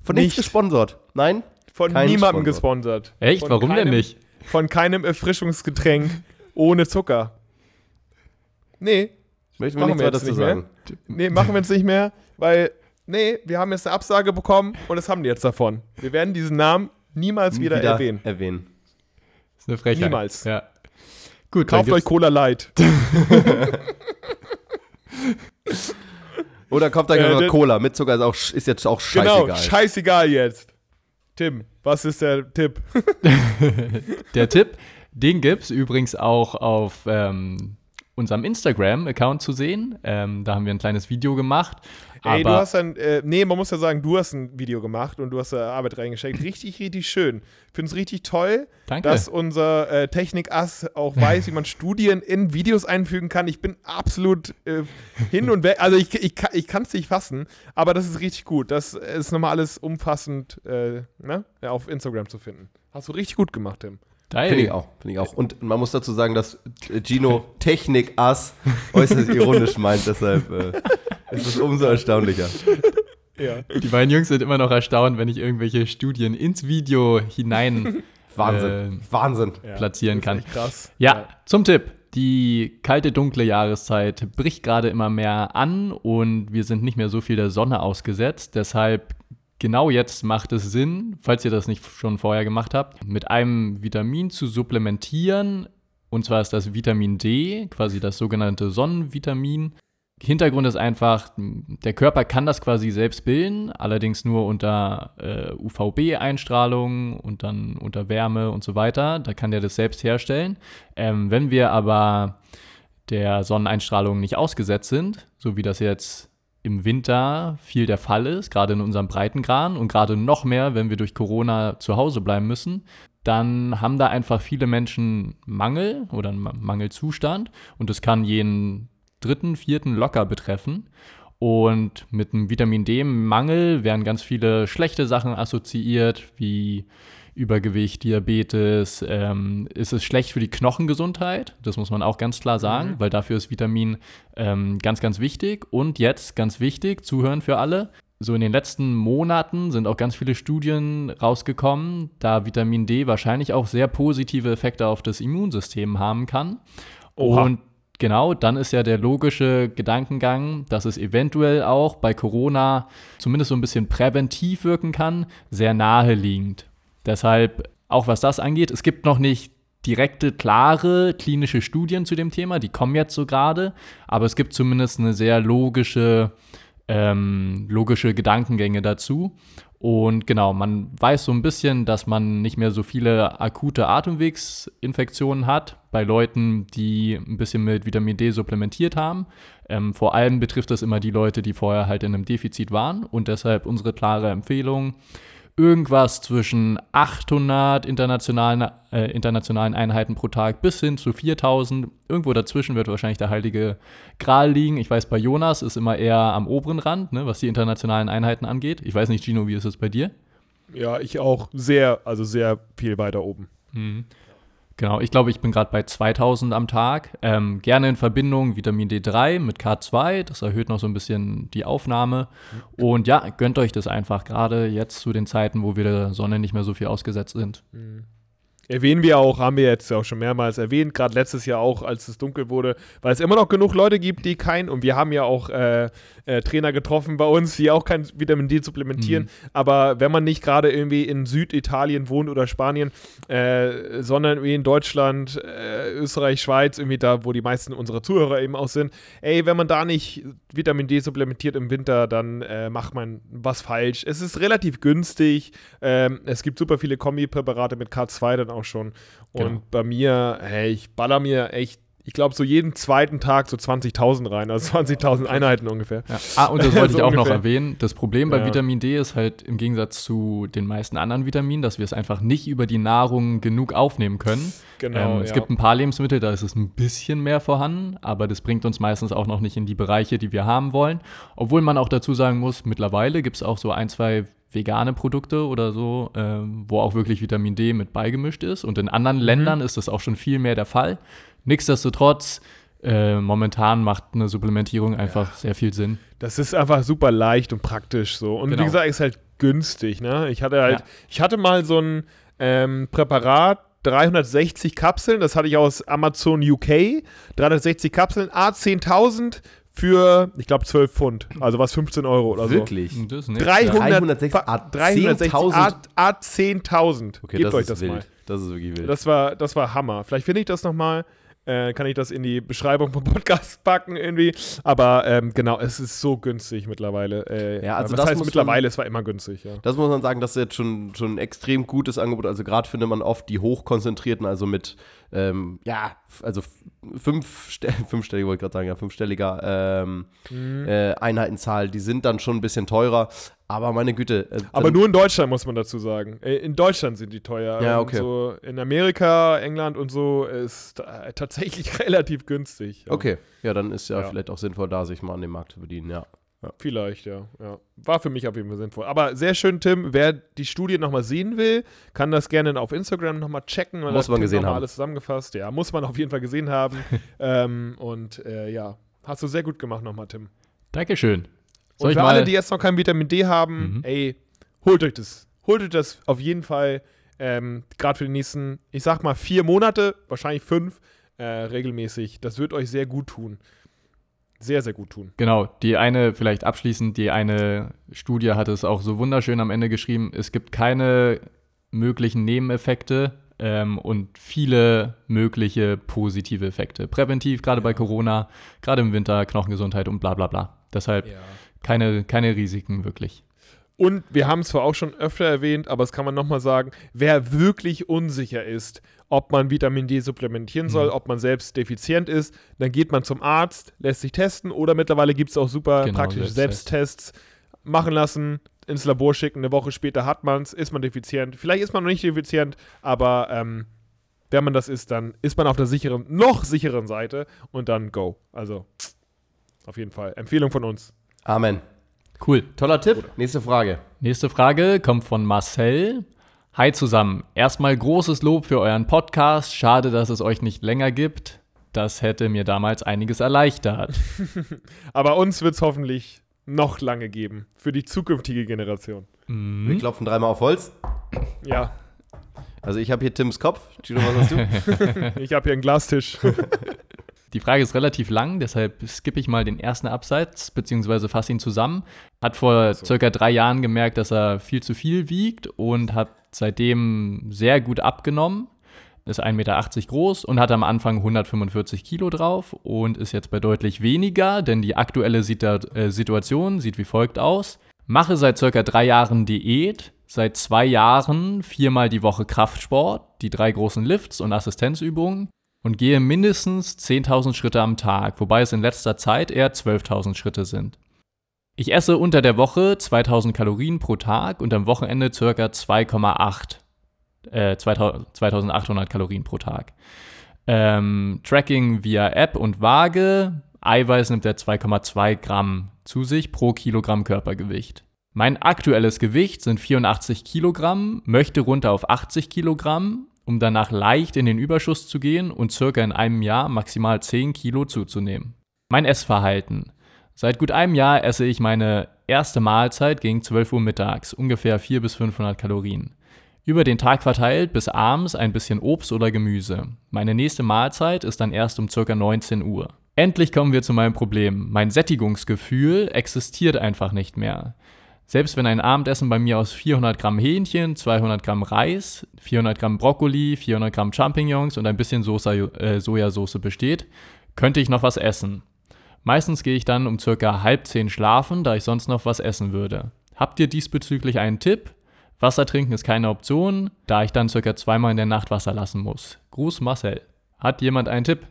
von nichts Nicht. gesponsert. Nein? Von niemandem gesponsert. Echt? Von Warum denn keinem- nicht? Von keinem Erfrischungsgetränk ohne Zucker. Nee, Möchten wir Machen wir jetzt nicht mehr. sagen. nee, machen wir jetzt nicht mehr, weil, nee, wir haben jetzt eine Absage bekommen und das haben die jetzt davon. Wir werden diesen Namen niemals wieder, erwähnen. erwähnen. Das ist eine Frechheit. Niemals. Ja. Gut, Kauft euch Cola Light. [LAUGHS] Oder kauft euch Äh, einfach Cola mit Zucker, ist, auch, ist jetzt auch scheißegal. Genau, scheißegal jetzt. Tim, was ist der Tipp? [LAUGHS] Der Tipp, den gibt es übrigens auch auf ähm, unserem Instagram-Account zu sehen. Ähm, da haben wir ein kleines Video gemacht. Ey, du hast ein, äh, nee, man muss ja sagen, du hast ein Video gemacht und du hast da Arbeit reingesteckt. Richtig, richtig schön. Ich finde es richtig toll, danke. dass unser äh, Technik-Ass auch weiß, wie man Studien in Videos einfügen kann. Ich bin absolut äh, hin und weg. Also ich, ich, kann- ich kann es nicht fassen, aber das ist richtig gut. Das ist nochmal alles umfassend äh, ne? ja, auf Instagram zu finden. Hast du richtig gut gemacht, Tim. Finde ich auch, finde ich auch. Und man muss dazu sagen, dass Gino Technik-Ass äußerst ironisch meint, deshalb äh, ist es umso erstaunlicher. Ja. Die beiden Jungs sind immer noch erstaunt, wenn ich irgendwelche Studien ins Video hinein Wahnsinn. äh, Wahnsinn. ja. platzieren Das kann. krass. Ja, zum Tipp. Die kalte, dunkle Jahreszeit bricht gerade immer mehr an und wir sind nicht mehr so viel der Sonne ausgesetzt. Deshalb genau jetzt macht es Sinn, falls ihr das nicht schon vorher gemacht habt, mit einem Vitamin zu supplementieren. Und zwar ist das Vitamin D, quasi das sogenannte Sonnenvitamin. Hintergrund ist einfach, der Körper kann das quasi selbst bilden, allerdings nur unter äh, UVB-Einstrahlung und dann unter Wärme und so weiter. Da kann der das selbst herstellen. Ähm, wenn wir aber der Sonneneinstrahlung nicht ausgesetzt sind, so wie das jetzt im Winter viel der Fall ist, gerade in unserem Breitengrad und gerade noch mehr, wenn wir durch Corona zu Hause bleiben müssen, dann haben da einfach viele Menschen Mangel oder einen Ma- Mangelzustand und das kann jeden dritten, vierten locker betreffen. Und mit einem Vitamin D-Mangel werden ganz viele schlechte Sachen assoziiert, wie Übergewicht, Diabetes. Ähm, ist es schlecht für die Knochengesundheit? Das muss man auch ganz klar sagen, mhm. weil dafür ist Vitamin ähm, ganz, ganz wichtig. Und jetzt ganz wichtig, zuhören für alle. So in den letzten Monaten sind auch ganz viele Studien rausgekommen, da Vitamin D wahrscheinlich auch sehr positive Effekte auf das Immunsystem haben kann. Oha. Und genau, dann ist ja der logische Gedankengang, dass es eventuell auch bei Corona zumindest so ein bisschen präventiv wirken kann, sehr naheliegend. Deshalb, auch was das angeht, es gibt noch nicht direkte, klare klinische Studien zu dem Thema, die kommen jetzt so gerade, aber es gibt zumindest eine sehr logische, ähm, logische Gedankengänge dazu. Und genau, man weiß so ein bisschen, dass man nicht mehr so viele akute Atemwegsinfektionen hat bei Leuten, die ein bisschen mit Vitamin D supplementiert haben. Ähm, vor allem betrifft das immer die Leute, die vorher halt in einem Defizit waren. Und deshalb unsere klare Empfehlung, irgendwas zwischen 800 internationalen, äh, internationalen Einheiten pro Tag bis hin zu 4000. Irgendwo dazwischen wird wahrscheinlich der heilige Gral liegen. Ich weiß, bei Jonas ist immer eher am oberen Rand, ne, was die internationalen Einheiten angeht. Ich weiß nicht, Gino, wie ist es bei dir? Ja, ich auch sehr, also sehr viel weiter oben. Mhm. Genau, ich glaube, ich bin gerade bei 2000 am Tag. Ähm, gerne in Verbindung Vitamin D3 mit K2, das erhöht noch so ein bisschen die Aufnahme. Und ja, gönnt euch das einfach, gerade jetzt zu den Zeiten, wo wir der Sonne nicht mehr so viel ausgesetzt sind. Mhm erwähnen wir auch, haben wir jetzt auch schon mehrmals erwähnt, gerade letztes Jahr auch, als es dunkel wurde, weil es immer noch genug Leute gibt, die kein, und wir haben ja auch äh, äh, Trainer getroffen bei uns, die auch kein Vitamin D supplementieren, mhm. aber wenn man nicht gerade irgendwie in Süditalien wohnt oder Spanien, äh, sondern irgendwie in Deutschland, äh, Österreich, Schweiz, irgendwie da, wo die meisten unserer Zuhörer eben auch sind, ey, wenn man da nicht Vitamin D supplementiert im Winter, dann äh, macht man was falsch. Es ist relativ günstig, ähm, es gibt super viele Kombipräparate mit K2 dann auch schon. Und genau. bei mir, hey, ich baller mir echt ich glaube, so jeden zweiten Tag so 20.000 rein, also 20.000 Einheiten ungefähr. Ja. Ah, und das wollte [LAUGHS] so ich auch ungefähr. noch erwähnen. Das Problem bei ja. Vitamin D ist halt im Gegensatz zu den meisten anderen Vitaminen, dass wir es einfach nicht über die Nahrung genug aufnehmen können. Genau. Ähm, es ja. gibt ein paar Lebensmittel, da ist es ein bisschen mehr vorhanden, aber das bringt uns meistens auch noch nicht in die Bereiche, die wir haben wollen. Obwohl man auch dazu sagen muss, mittlerweile gibt es auch so ein, zwei vegane Produkte oder so, ähm, wo auch wirklich Vitamin D mit beigemischt ist. Und in anderen mhm. Ländern ist das auch schon viel mehr der Fall. Nichtsdestotrotz, äh, momentan macht eine Supplementierung einfach ja. sehr viel Sinn. Das ist einfach super leicht und praktisch so. Und genau. wie gesagt, ist halt günstig. Ne? Ich hatte halt, ja. ich hatte mal so ein ähm, Präparat, 360 Kapseln, das hatte ich aus Amazon UK. 360 Kapseln, A10.000 für, ich glaube, 12 Pfund. Also was 15 Euro oder Wirklich? so. Wirklich? 360, 360 A10.000. Okay, Gebt das euch das wild. mal. Das ist wirklich wild. Das war, das war Hammer. Vielleicht finde ich das nochmal. Äh, kann ich das in die Beschreibung vom Podcast packen irgendwie. Aber ähm, genau, es ist so günstig mittlerweile. Äh, ja, also was das heißt mittlerweile, man, es war immer günstig, ja. Das muss man sagen, das ist jetzt schon, schon ein extrem gutes Angebot. Also gerade findet man oft die hochkonzentrierten, also mit ähm, ja, also fünf, [LAUGHS] fünfstelliger, wollte ich gerade sagen, ja, fünfstelliger ähm, mhm. äh, Einheitenzahl, die sind dann schon ein bisschen teurer. Aber meine Güte. Äh, aber nur in Deutschland muss man dazu sagen. Äh, in Deutschland sind die teuer. Ja, okay. So in Amerika, England und so ist äh, [LAUGHS] tatsächlich [LAUGHS] relativ günstig. Okay, ja, dann ist ja, ja, vielleicht auch sinnvoll, da sich mal an den Markt zu bedienen, ja. Ja. Vielleicht, ja, ja. War für mich auf jeden Fall sinnvoll. Aber sehr schön, Tim. Wer die Studie nochmal sehen will, kann das gerne auf Instagram nochmal checken. Muss man gesehen haben. Alles zusammengefasst. Ja, muss man auf jeden Fall gesehen haben. [LAUGHS] ähm, und äh, ja, hast du sehr gut gemacht nochmal, Tim. Dankeschön. Soll und für alle, die jetzt noch kein Vitamin D haben, mhm. ey, holt euch das. Holt euch das auf jeden Fall. Ähm, Gerade für die nächsten, ich sag mal, vier Monate, wahrscheinlich fünf, äh, regelmäßig. Das wird euch sehr gut tun sehr, sehr gut tun. Genau, die eine, vielleicht abschließend, die eine Studie hat es auch so wunderschön am Ende geschrieben, es gibt keine möglichen Nebeneffekte ähm, und viele mögliche positive Effekte. Präventiv, gerade ja. bei Corona, gerade im Winter, Knochengesundheit und bla bla bla. Deshalb ja. keine, keine Risiken wirklich. Und wir haben es zwar auch schon öfter erwähnt, aber das kann man nochmal sagen, wer wirklich unsicher ist, ob man Vitamin D supplementieren soll, mhm. ob man selbst defizient ist, dann geht man zum Arzt, lässt sich testen oder mittlerweile gibt es auch super genau, praktische Selbsttests. Machen lassen, ins Labor schicken, eine Woche später hat man es, ist man defizient. Vielleicht ist man noch nicht defizient, aber ähm, wenn man das ist, dann ist man auf der sicheren, noch sicheren Seite und dann go. Also auf jeden Fall. Empfehlung von uns. Amen. Cool. Toller Tipp. Nächste Frage. Nächste Frage kommt von Marcel. Hi zusammen. Erstmal großes Lob für euren Podcast. Schade, dass es euch nicht länger gibt. Das hätte mir damals einiges erleichtert. [LAUGHS] Aber uns wird es hoffentlich noch lange geben. Für die zukünftige Generation. Wir klopfen dreimal auf Holz. Ja, Also ich habe hier Tims Kopf. Gino, was hast du? [LAUGHS] [LAUGHS] ich habe hier einen Glastisch. Die Frage ist relativ lang, deshalb skippe ich mal den ersten Absatz, beziehungsweise fasse ihn zusammen. Hat vor circa drei Jahren gemerkt, dass er viel zu viel wiegt und hat seitdem sehr gut abgenommen. Ist 1,80 Meter groß und hat am Anfang 145 Kilo drauf und ist jetzt bei deutlich weniger, denn die aktuelle äh, Situation sieht wie folgt aus. Mache seit circa drei Jahren Diät, seit zwei Jahren viermal die Woche Kraftsport, die drei großen Lifts und Assistenzübungen und gehe mindestens 10.000 Schritte am Tag, wobei es in letzter Zeit eher 12.000 Schritte sind. Ich esse unter der Woche 2000 Kalorien pro Tag und am Wochenende ca. 2,8 äh, 2000 2800 Kalorien pro Tag. Ähm, Tracking via App und Waage. Eiweiß nimmt er 2,2 Gramm zu sich pro Kilogramm Körpergewicht. Mein aktuelles Gewicht sind 84 Kilogramm, möchte runter auf 80 Kilogramm, um danach leicht in den Überschuss zu gehen und circa in einem Jahr maximal 10 Kilo zuzunehmen. Mein Essverhalten. Seit gut einem Jahr esse ich meine erste Mahlzeit gegen 12 Uhr mittags, ungefähr 400 bis 500 Kalorien. Über den Tag verteilt bis abends ein bisschen Obst oder Gemüse. Meine nächste Mahlzeit ist dann erst um ca. 19 Uhr. Endlich kommen wir zu meinem Problem. Mein Sättigungsgefühl existiert einfach nicht mehr. Selbst wenn ein Abendessen bei mir aus 400 Gramm Hähnchen, 200 Gramm Reis, 400 Gramm Brokkoli, 400 Gramm Champignons und ein bisschen Sosa, äh, Sojasauce besteht, könnte ich noch was essen. Meistens gehe ich dann um circa halb zehn schlafen, da ich sonst noch was essen würde. Habt ihr diesbezüglich einen Tipp? Wasser trinken ist keine Option, da ich dann circa zweimal in der Nacht Wasser lassen muss. Gruß Marcel. Hat jemand einen Tipp?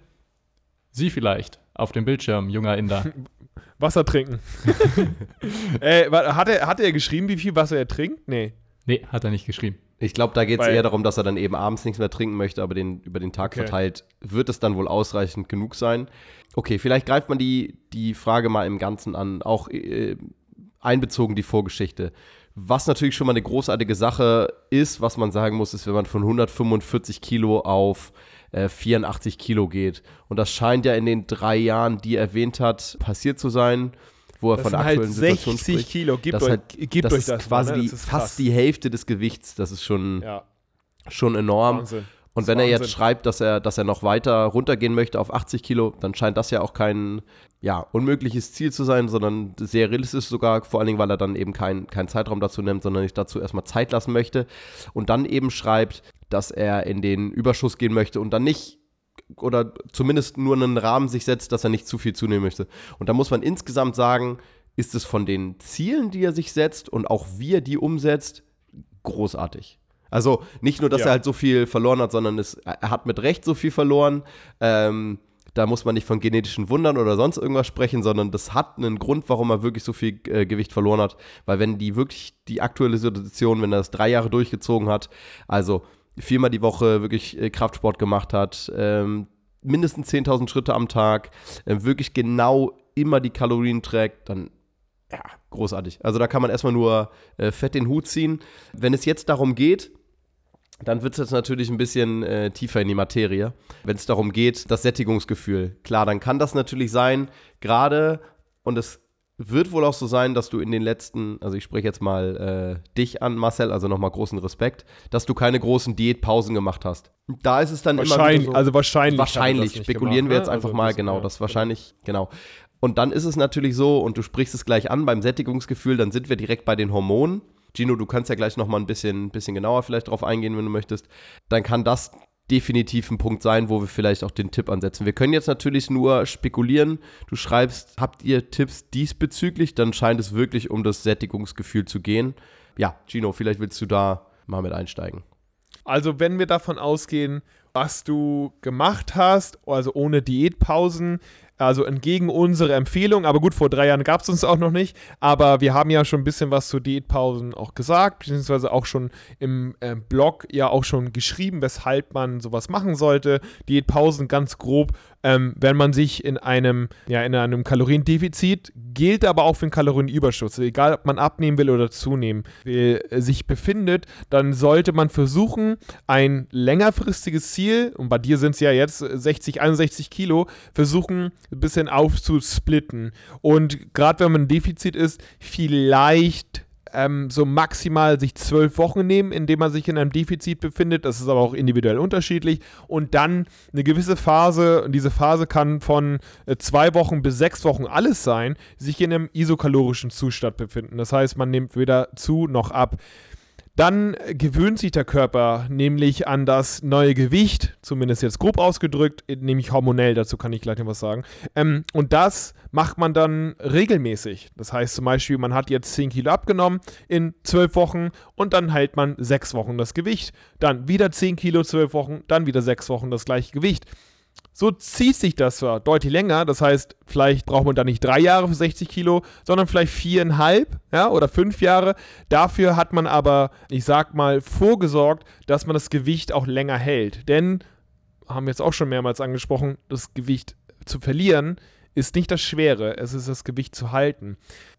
Sie vielleicht. Auf dem Bildschirm, junger Inder. [LAUGHS] Wasser trinken. [LAUGHS] äh, hat, er, hat er geschrieben, wie viel Wasser er trinkt? Nee. Nee, hat er nicht geschrieben. Ich glaube, da geht es eher darum, dass er dann eben abends nichts mehr trinken möchte, aber den, über den Tag Okay. verteilt wird es dann wohl ausreichend genug sein. Okay, vielleicht greift man die, die Frage mal im Ganzen an, auch äh, einbezogen die Vorgeschichte. Was natürlich schon mal eine großartige Sache ist, was man sagen muss, ist, wenn man von 145 Kilo auf äh, 84 Kilo geht. Und das scheint ja in den drei Jahren, die er erwähnt hat, passiert zu sein, wo er Das von der halt aktuellen Situation 60 spricht. Kilo. Gebt das euch, halt- gebt das euch ist das. quasi mal, ne? Das ist fast die Hälfte des Gewichts. Das ist schon, Ja, schon enorm. Wahnsinn. Und wenn er jetzt schreibt, dass er, dass er noch weiter runtergehen möchte auf 80 Kilo, dann scheint das ja auch kein ja, unmögliches Ziel zu sein, sondern sehr realistisch sogar, vor allen Dingen, weil er dann eben keinen keinen Zeitraum dazu nimmt, sondern sich dazu erstmal Zeit lassen möchte. Und dann eben schreibt, dass er in den Überschuss gehen möchte und dann nicht oder zumindest nur einen Rahmen sich setzt, dass er nicht zu viel zunehmen möchte. Und da muss man insgesamt sagen, ist es von den Zielen, die er sich setzt und auch wie er die umsetzt, großartig. Also nicht nur, dass Ja. er halt so viel verloren hat, sondern es, er hat mit Recht so viel verloren. Ähm, da muss man nicht von genetischen Wundern oder sonst irgendwas sprechen, sondern das hat einen Grund, warum er wirklich so viel äh, Gewicht verloren hat. Weil wenn die wirklich die aktuelle Situation, wenn er das drei Jahre durchgezogen hat, also viermal die Woche wirklich äh, Kraftsport gemacht hat, ähm, mindestens 10.000 Schritte am Tag, äh, wirklich genau immer die Kalorien trägt, dann ja, großartig. Also da kann man erstmal nur äh, fett den Hut ziehen. Wenn es jetzt darum geht, dann wird es jetzt natürlich ein bisschen äh, tiefer in die Materie. Wenn es darum geht, das Sättigungsgefühl. Klar, dann kann das natürlich sein, gerade, und es wird wohl auch so sein, dass du in den letzten, also ich spreche jetzt mal äh, dich an, Marcel, also nochmal großen Respekt, dass du keine großen Diätpausen gemacht hast. Da ist es dann immer Wahrscheinlich, wieder so, also wahrscheinlich. wahrscheinlich, spekulieren gemacht, wir jetzt einfach Also mal, genau, das wahrscheinlich, genau. Und dann ist es natürlich so, und du sprichst es gleich an beim Sättigungsgefühl, dann sind wir direkt bei den Hormonen. Gino, du kannst ja gleich noch mal ein bisschen, bisschen genauer vielleicht drauf eingehen, wenn du möchtest. Dann kann das definitiv ein Punkt sein, wo wir vielleicht auch den Tipp ansetzen. Wir können jetzt natürlich nur spekulieren. Du schreibst, habt ihr Tipps diesbezüglich? Dann scheint es wirklich um das Sättigungsgefühl zu gehen. Ja, Gino, vielleicht willst du da mal mit einsteigen. Also, wenn wir davon ausgehen, was du gemacht hast, also ohne Diätpausen, also entgegen unserer Empfehlung, aber gut, vor drei Jahren gab es uns auch noch nicht, aber wir haben ja schon ein bisschen was zu Diätpausen auch gesagt, beziehungsweise auch schon im äh, Blog ja auch schon geschrieben, weshalb man sowas machen sollte. Diätpausen ganz grob ähm, wenn man sich in einem, ja, in einem Kaloriendefizit, gilt aber auch für einen Kalorienüberschuss, egal ob man abnehmen will oder zunehmen will, äh, sich befindet, dann sollte man versuchen, ein längerfristiges Ziel, und bei dir sind es ja jetzt 60, 61 Kilo, versuchen ein bisschen aufzusplitten. Und gerade wenn man ein Defizit ist, vielleicht ähm, so maximal sich zwölf Wochen nehmen, indem man sich in einem Defizit befindet. Das ist aber auch individuell unterschiedlich. Und dann eine gewisse Phase, und diese Phase kann von äh, zwei Wochen bis sechs Wochen alles sein, sich in einem isokalorischen Zustand befinden. Das heißt, man nimmt weder zu noch ab. Dann gewöhnt sich der Körper nämlich an das neue Gewicht, zumindest jetzt grob ausgedrückt, nämlich hormonell, dazu kann ich gleich noch was sagen. Ähm, und das macht man dann regelmäßig. Das heißt zum Beispiel, man hat jetzt 10 Kilo abgenommen in 12 Wochen und dann hält man 6 Wochen das Gewicht. Dann wieder 10 Kilo, 12 Wochen, dann wieder 6 Wochen das gleiche Gewicht. So zieht sich das zwar deutlich länger, das heißt, vielleicht braucht man da nicht drei Jahre für 60 Kilo, sondern vielleicht viereinhalb ja, oder fünf Jahre. Dafür hat man aber, ich sag mal, vorgesorgt, dass man das Gewicht auch länger hält. Denn, haben wir jetzt auch schon mehrmals angesprochen, das Gewicht zu verlieren ist nicht das Schwere, es ist das Gewicht zu halten.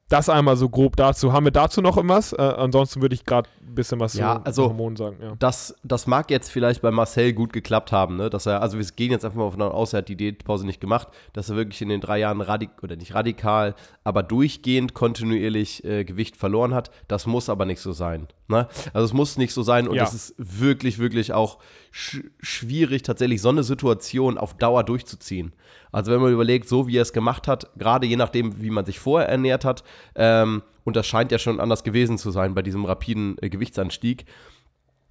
Das einmal so grob dazu. Haben wir dazu noch irgendwas? Äh, ansonsten würde ich gerade ein bisschen was ja, zu also, Hormonen sagen. Ja. Das, das mag jetzt vielleicht bei Marcel gut geklappt haben, ne? dass er, also wir gehen jetzt einfach mal davon aus, er hat die Diätpause nicht gemacht, dass er wirklich in den drei Jahren radikal, oder nicht radikal, aber durchgehend kontinuierlich äh, Gewicht verloren hat. Das muss aber nicht so sein. Ne? Also es muss nicht so sein und Ja. es ist wirklich, wirklich auch sch schwierig, tatsächlich so eine Situation auf Dauer durchzuziehen. Also wenn man überlegt, so wie er es gemacht hat, gerade je nachdem, wie man sich vorher ernährt hat, ähm, und das scheint ja schon anders gewesen zu sein bei diesem rapiden äh, Gewichtsanstieg,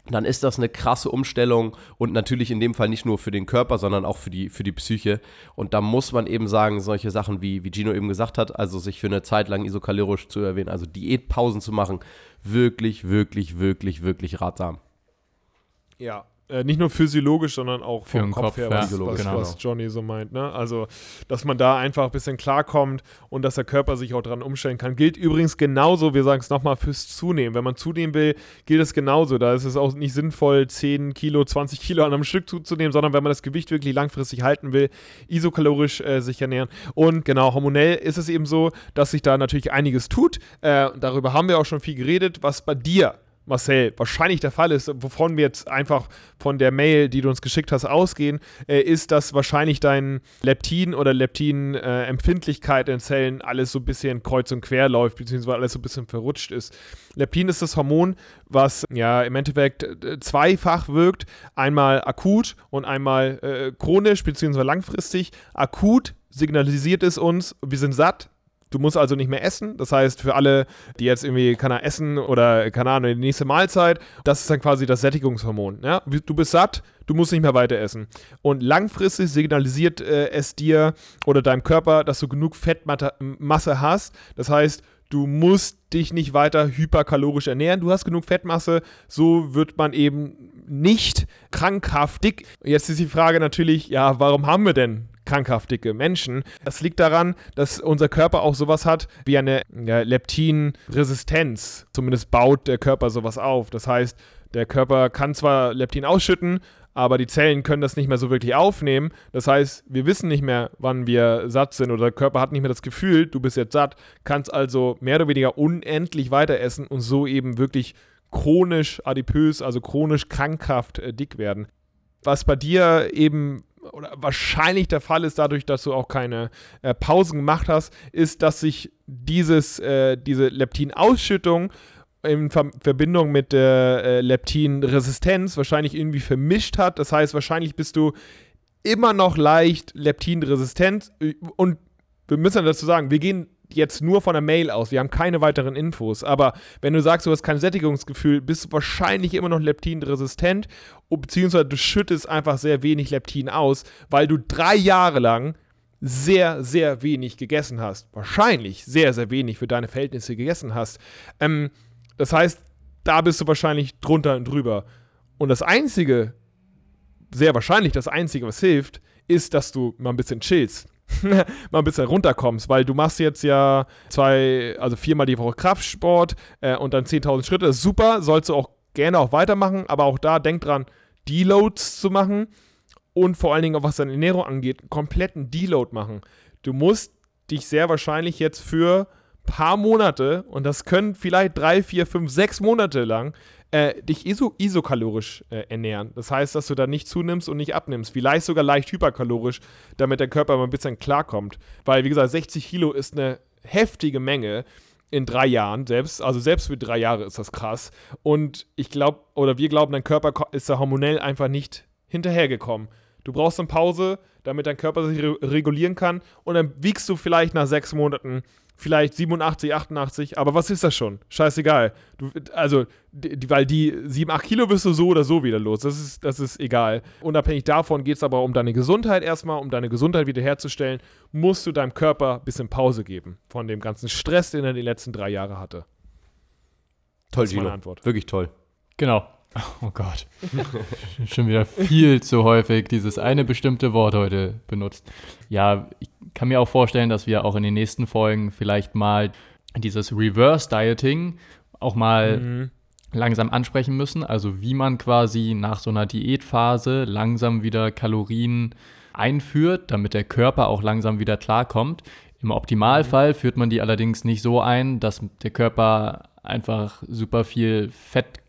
dann ist das eine krasse Umstellung und natürlich in dem Fall nicht nur für den Körper, sondern auch für die, für die Psyche. Und da muss man eben sagen, solche Sachen wie, wie Gino eben gesagt hat, also sich für eine Zeit lang isokalorisch zu erwähnen, also Diätpausen zu machen, wirklich, wirklich, wirklich, wirklich ratsam. Ja. Äh, nicht nur physiologisch, sondern auch vom Kopf, Kopf, her, ja, was, was, genau. was Johnny so meint. Ne? Also, dass man da einfach ein bisschen klarkommt und dass der Körper sich auch dran umstellen kann. Gilt übrigens genauso, wir sagen es nochmal, fürs Zunehmen. Wenn man zunehmen will, gilt es genauso. Da ist es auch nicht sinnvoll, 10 Kilo, 20 Kilo an einem Stück zuzunehmen, sondern wenn man das Gewicht wirklich langfristig halten will, isokalorisch äh, sich ernähren. Und genau, hormonell ist es eben so, dass sich da natürlich einiges tut. Äh, darüber haben wir auch schon viel geredet, was bei dir Marcel, wahrscheinlich der Fall ist, wovon wir jetzt einfach von der Mail, die du uns geschickt hast, ausgehen, äh, ist, dass wahrscheinlich dein Leptin oder Leptin-Empfindlichkeit in Zellen alles so ein bisschen kreuz und quer läuft, beziehungsweise alles so ein bisschen verrutscht ist. Leptin ist das Hormon, was ja im Endeffekt äh, zweifach wirkt. Einmal akut und einmal äh, chronisch, beziehungsweise langfristig. Akut signalisiert es uns, wir sind satt, Du musst also nicht mehr essen. Das heißt, für alle, die jetzt irgendwie, keine Ahnung, essen oder, keine Ahnung, die nächste Mahlzeit, das ist dann quasi das Sättigungshormon. Ja? Du bist satt, du musst nicht mehr weiter essen. Und langfristig signalisiert äh, es dir oder deinem Körper, dass du genug Fettmasse hast. Das heißt, du musst dich nicht weiter hyperkalorisch ernähren. Du hast genug Fettmasse, so wird man eben nicht krankhaft dick. Jetzt ist die Frage natürlich, ja, warum haben wir denn krankhaft dicke Menschen. Das liegt daran, dass unser Körper auch sowas hat wie eine ja, Leptinresistenz. Zumindest baut der Körper sowas auf. Das heißt, der Körper kann zwar Leptin ausschütten, aber die Zellen können das nicht mehr so wirklich aufnehmen. Das heißt, wir wissen nicht mehr, wann wir satt sind oder der Körper hat nicht mehr das Gefühl, du bist jetzt satt, kannst also mehr oder weniger unendlich weiter essen und so eben wirklich chronisch adipös, also chronisch krankhaft äh, dick werden. Was bei dir eben oder wahrscheinlich der Fall ist, dadurch, dass du auch keine äh, Pausen gemacht hast, ist, dass sich dieses, äh, diese Leptinausschüttung in Ver Verbindung mit der äh, Leptinresistenz wahrscheinlich irgendwie vermischt hat. Das heißt, wahrscheinlich bist du immer noch leicht leptinresistent. Und wir müssen dazu sagen, wir gehen jetzt nur von der Mail aus. Wir haben keine weiteren Infos. Aber wenn du sagst, du hast kein Sättigungsgefühl, bist du wahrscheinlich immer noch leptinresistent, beziehungsweise du schüttest einfach sehr wenig Leptin aus, weil du drei Jahre lang sehr, sehr wenig gegessen hast. Wahrscheinlich sehr, sehr wenig für deine Verhältnisse gegessen hast. Ähm, das heißt, da bist du wahrscheinlich drunter und drüber. Und das Einzige, sehr wahrscheinlich das Einzige, was hilft, ist, dass du mal ein bisschen chillst. [LAUGHS] mal ein bisschen runterkommst, weil du machst jetzt ja zwei, also viermal die Woche Kraftsport äh, und dann 10.000 Schritte. Ist super, sollst du auch gerne auch weitermachen, aber auch da denk dran, Deloads zu machen und vor allen Dingen auch was deine Ernährung angeht, einen kompletten Deload machen. Du musst dich sehr wahrscheinlich jetzt für paar Monate, und das können vielleicht drei, vier, fünf, sechs Monate lang, äh, dich iso isokalorisch äh, ernähren. Das heißt, dass du da nicht zunimmst und nicht abnimmst. Vielleicht sogar leicht hyperkalorisch, damit der Körper mal ein bisschen klarkommt. Weil, wie gesagt, 60 Kilo ist eine heftige Menge in drei Jahren selbst. Also selbst für drei Jahre ist das krass. Und ich glaube, oder wir glauben, dein Körper ist da hormonell einfach nicht hinterhergekommen. Du brauchst eine Pause, damit dein Körper sich re regulieren kann. Und dann wiegst du vielleicht nach sechs Monaten vielleicht 87, 88, aber was ist das schon? Scheißegal. Du, also, die, weil die 7, 8 Kilo wirst du so oder so wieder los. Das ist, das ist egal. Unabhängig davon geht es aber um deine Gesundheit erstmal, um deine Gesundheit wiederherzustellen, musst du deinem Körper ein bisschen Pause geben von dem ganzen Stress, den er die letzten drei Jahre hatte. Toll, Gino. Antwort. Wirklich toll. Genau. Oh Gott. Schon wieder viel zu häufig dieses eine bestimmte Wort heute benutzt. Ja, ich kann mir auch vorstellen, dass wir auch in den nächsten Folgen vielleicht mal dieses Reverse Dieting auch mal mhm. langsam ansprechen müssen. Also wie man quasi nach so einer Diätphase langsam wieder Kalorien einführt, damit der Körper auch langsam wieder klarkommt. Im Optimalfall mhm. führt man die allerdings nicht so ein, dass der Körper einfach super viel Fett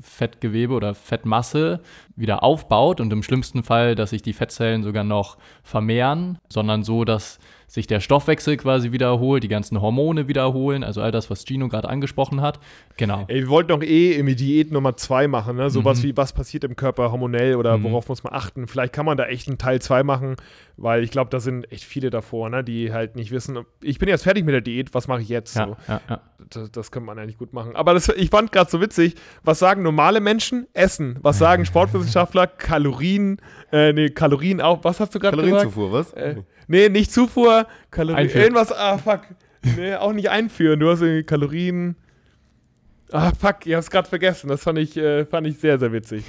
Fettgewebe oder Fettmasse wieder aufbaut und im schlimmsten Fall, dass sich die Fettzellen sogar noch vermehren, sondern so, dass sich der Stoffwechsel quasi wiederholt, die ganzen Hormone wiederholen, also all das, was Gino gerade angesprochen hat. Genau. Ey, wir wollten doch eh im Diät Nummer zwei machen, ne? Sowas mhm. wie, was passiert im Körper hormonell oder mhm. worauf muss man achten. Vielleicht kann man da echt einen Teil zwei machen, weil ich glaube, da sind echt viele davor, ne? die halt nicht wissen, ich bin jetzt fertig mit der Diät, was mache ich jetzt? Ja, so. ja, ja. Das, das könnte man eigentlich gut machen. Aber das, ich fand gerade so witzig, was sagen normale Menschen? Essen. Was sagen [LAUGHS] Sportwissenschaftler? Kalorien, äh, nee, Kalorien auch. Was hast du gerade gesagt? Kalorienzufuhr, was? Äh, Nee, nicht Zufuhr, Kalorien. Einführen. Irgendwas, ah, fuck. Nee, auch nicht einführen. Du hast irgendwie Kalorien. Ah, fuck, ich hab's gerade vergessen. Das fand ich, äh, fand ich sehr, sehr witzig.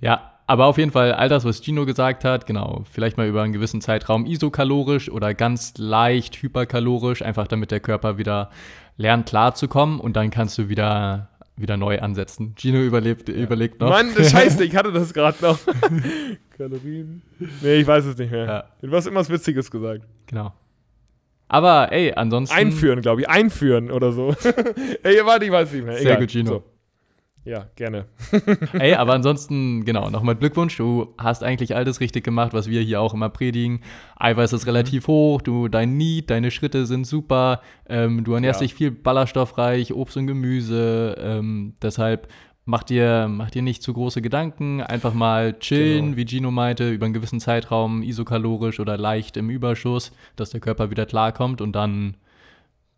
Ja, aber auf jeden Fall all das, was Gino gesagt hat, genau, vielleicht mal über einen gewissen Zeitraum isokalorisch oder ganz leicht hyperkalorisch, einfach damit der Körper wieder lernt klarzukommen und dann kannst du wieder wieder neu ansetzen. Gino überlebt, ja. überlegt noch. Mann, scheiße, ich hatte das gerade noch. [LAUGHS] Kalorien. Nee, ich weiß es nicht mehr. Ja. Du hast immer was Witziges gesagt. Genau. Aber ey, ansonsten. Einführen, glaube ich. Einführen oder so. [LAUGHS] ey, warte, ich weiß nicht mehr. Egal. Sehr gut, Gino. So. Ja, gerne. [LAUGHS] Ey, aber ansonsten, genau, nochmal Glückwunsch. Du hast eigentlich alles richtig gemacht, was wir hier auch immer predigen. Eiweiß ist relativ mhm. hoch, du, dein Need, deine Schritte sind super, ähm, du ernährst ja. dich viel ballaststoffreich, Obst und Gemüse. Ähm, deshalb mach dir, mach dir nicht zu große Gedanken. Einfach mal chillen, genau. wie Gino meinte, über einen gewissen Zeitraum, isokalorisch oder leicht im Überschuss, dass der Körper wieder klarkommt und dann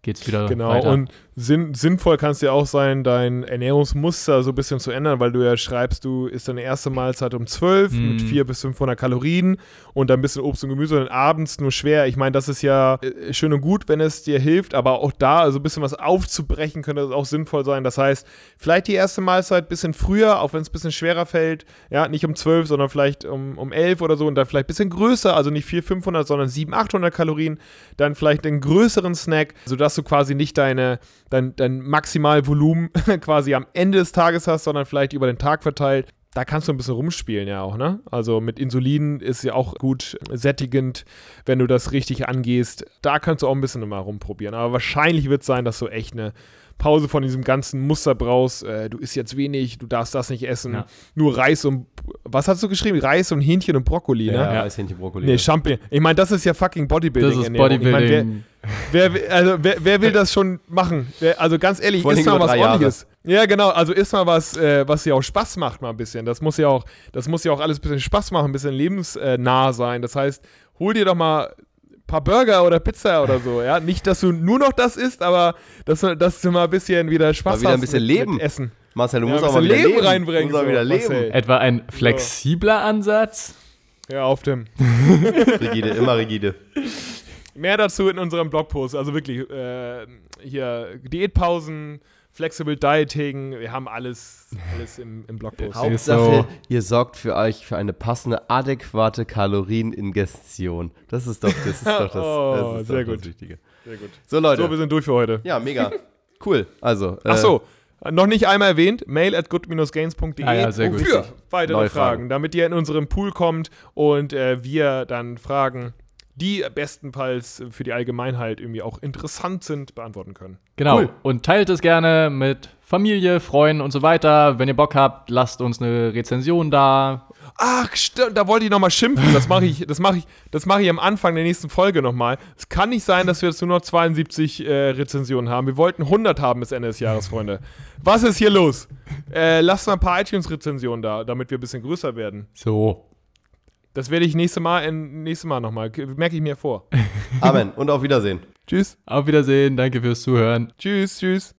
geht's wieder genau, weiter. Genau, und sinn, sinnvoll kann es ja auch sein, dein Ernährungsmuster so ein bisschen zu ändern, weil du ja schreibst, du isst deine erste Mahlzeit um 12 mm. mit 400 bis 500 Kalorien und dann ein bisschen Obst und Gemüse und abends nur schwer. Ich meine, das ist ja äh, schön und gut, wenn es dir hilft, aber auch da, also ein bisschen was aufzubrechen, könnte das auch sinnvoll sein. Das heißt, vielleicht die erste Mahlzeit ein bisschen früher, auch wenn es ein bisschen schwerer fällt, ja, nicht um 12, sondern vielleicht um, um 11 oder so und dann vielleicht ein bisschen größer, also nicht 400, 500, sondern 700, 800 Kalorien, dann vielleicht einen größeren Snack, sodass du quasi nicht deine dein, dein Maximalvolumen [LAUGHS] quasi am Ende des Tages hast, sondern vielleicht über den Tag verteilt. Da kannst du ein bisschen rumspielen ja auch, ne? Also mit Insulin ist ja auch gut sättigend, wenn du das richtig angehst. Da kannst du auch ein bisschen mal rumprobieren. Aber wahrscheinlich wird es sein, dass du echt eine Pause von diesem ganzen Muster brauchst. Äh, du isst jetzt wenig, du darfst das nicht essen. Ja. Nur Reis und was hast du geschrieben? Reis und Hähnchen und Brokkoli, ja, ne? Ja, Reis, Hähnchen, Brokkoli. Nee, Champignon. Ich meine, das ist ja fucking Bodybuilding. Das ist Bodybuilding. Wer, wer, also, wer, wer, will das schon machen? Wer, also ganz ehrlich, ist mal was ordentliches. Ja, genau, also ist mal was, äh, was ja auch Spaß macht, mal ein bisschen. Das muss ja auch, das muss ja auch alles ein bisschen Spaß machen, ein bisschen lebensnah sein. Das heißt, hol dir doch mal paar Burger oder Pizza oder so, ja. Nicht, dass du nur noch das isst, aber dass, dass du mal ein bisschen wieder Spaß mal wieder ein bisschen mit, leben. Mit Essen. Marcel, du ja, musst auch mal wieder Leben, leben. reinbringen. Du musst auch wieder leben. Marcel. Etwa ein flexibler Ansatz? Ja, auf dem. [LAUGHS] rigide, immer rigide. Mehr dazu in unserem Blogpost. Also wirklich, äh, hier Diätpausen, Flexible Dieting, wir haben alles, alles im, im Blogpost. Hauptsache, so. ihr sorgt für euch für eine passende, adäquate Kalorieningestion. Das ist doch das, ist doch das, [LAUGHS] oh, das, ist sehr doch gut. das Wichtige. Sehr gut. So, Leute. So, wir sind durch für heute. Ja, mega. Cool. Also. Äh, Ach so. noch nicht einmal erwähnt, mail at good-gains.de Ah ja, sehr gut. für weitere Fragen, Fragen. damit ihr in unseren Pool kommt und äh, wir dann Fragen, die bestenfalls für die Allgemeinheit irgendwie auch interessant sind, beantworten können. Genau. Cool. Und teilt es gerne mit Familie, Freunden und so weiter. Wenn ihr Bock habt, lasst uns eine Rezension da. Ach, stimmt, da wollte ich nochmal schimpfen. Das mache ich, das mache ich, das mache ich am Anfang der nächsten Folge nochmal. Es kann nicht sein, dass wir jetzt nur noch 72 äh, Rezensionen haben. Wir wollten 100 haben bis Ende des Jahres, Freunde. Was ist hier los? Äh, lasst mal ein paar iTunes-Rezensionen da, damit wir ein bisschen größer werden. So. Das werde ich nächste Mal, äh, nächste Mal nochmal. Merke ich mir vor. Amen und auf Wiedersehen. Tschüss. Auf Wiedersehen. Danke fürs Zuhören. Tschüss, tschüss.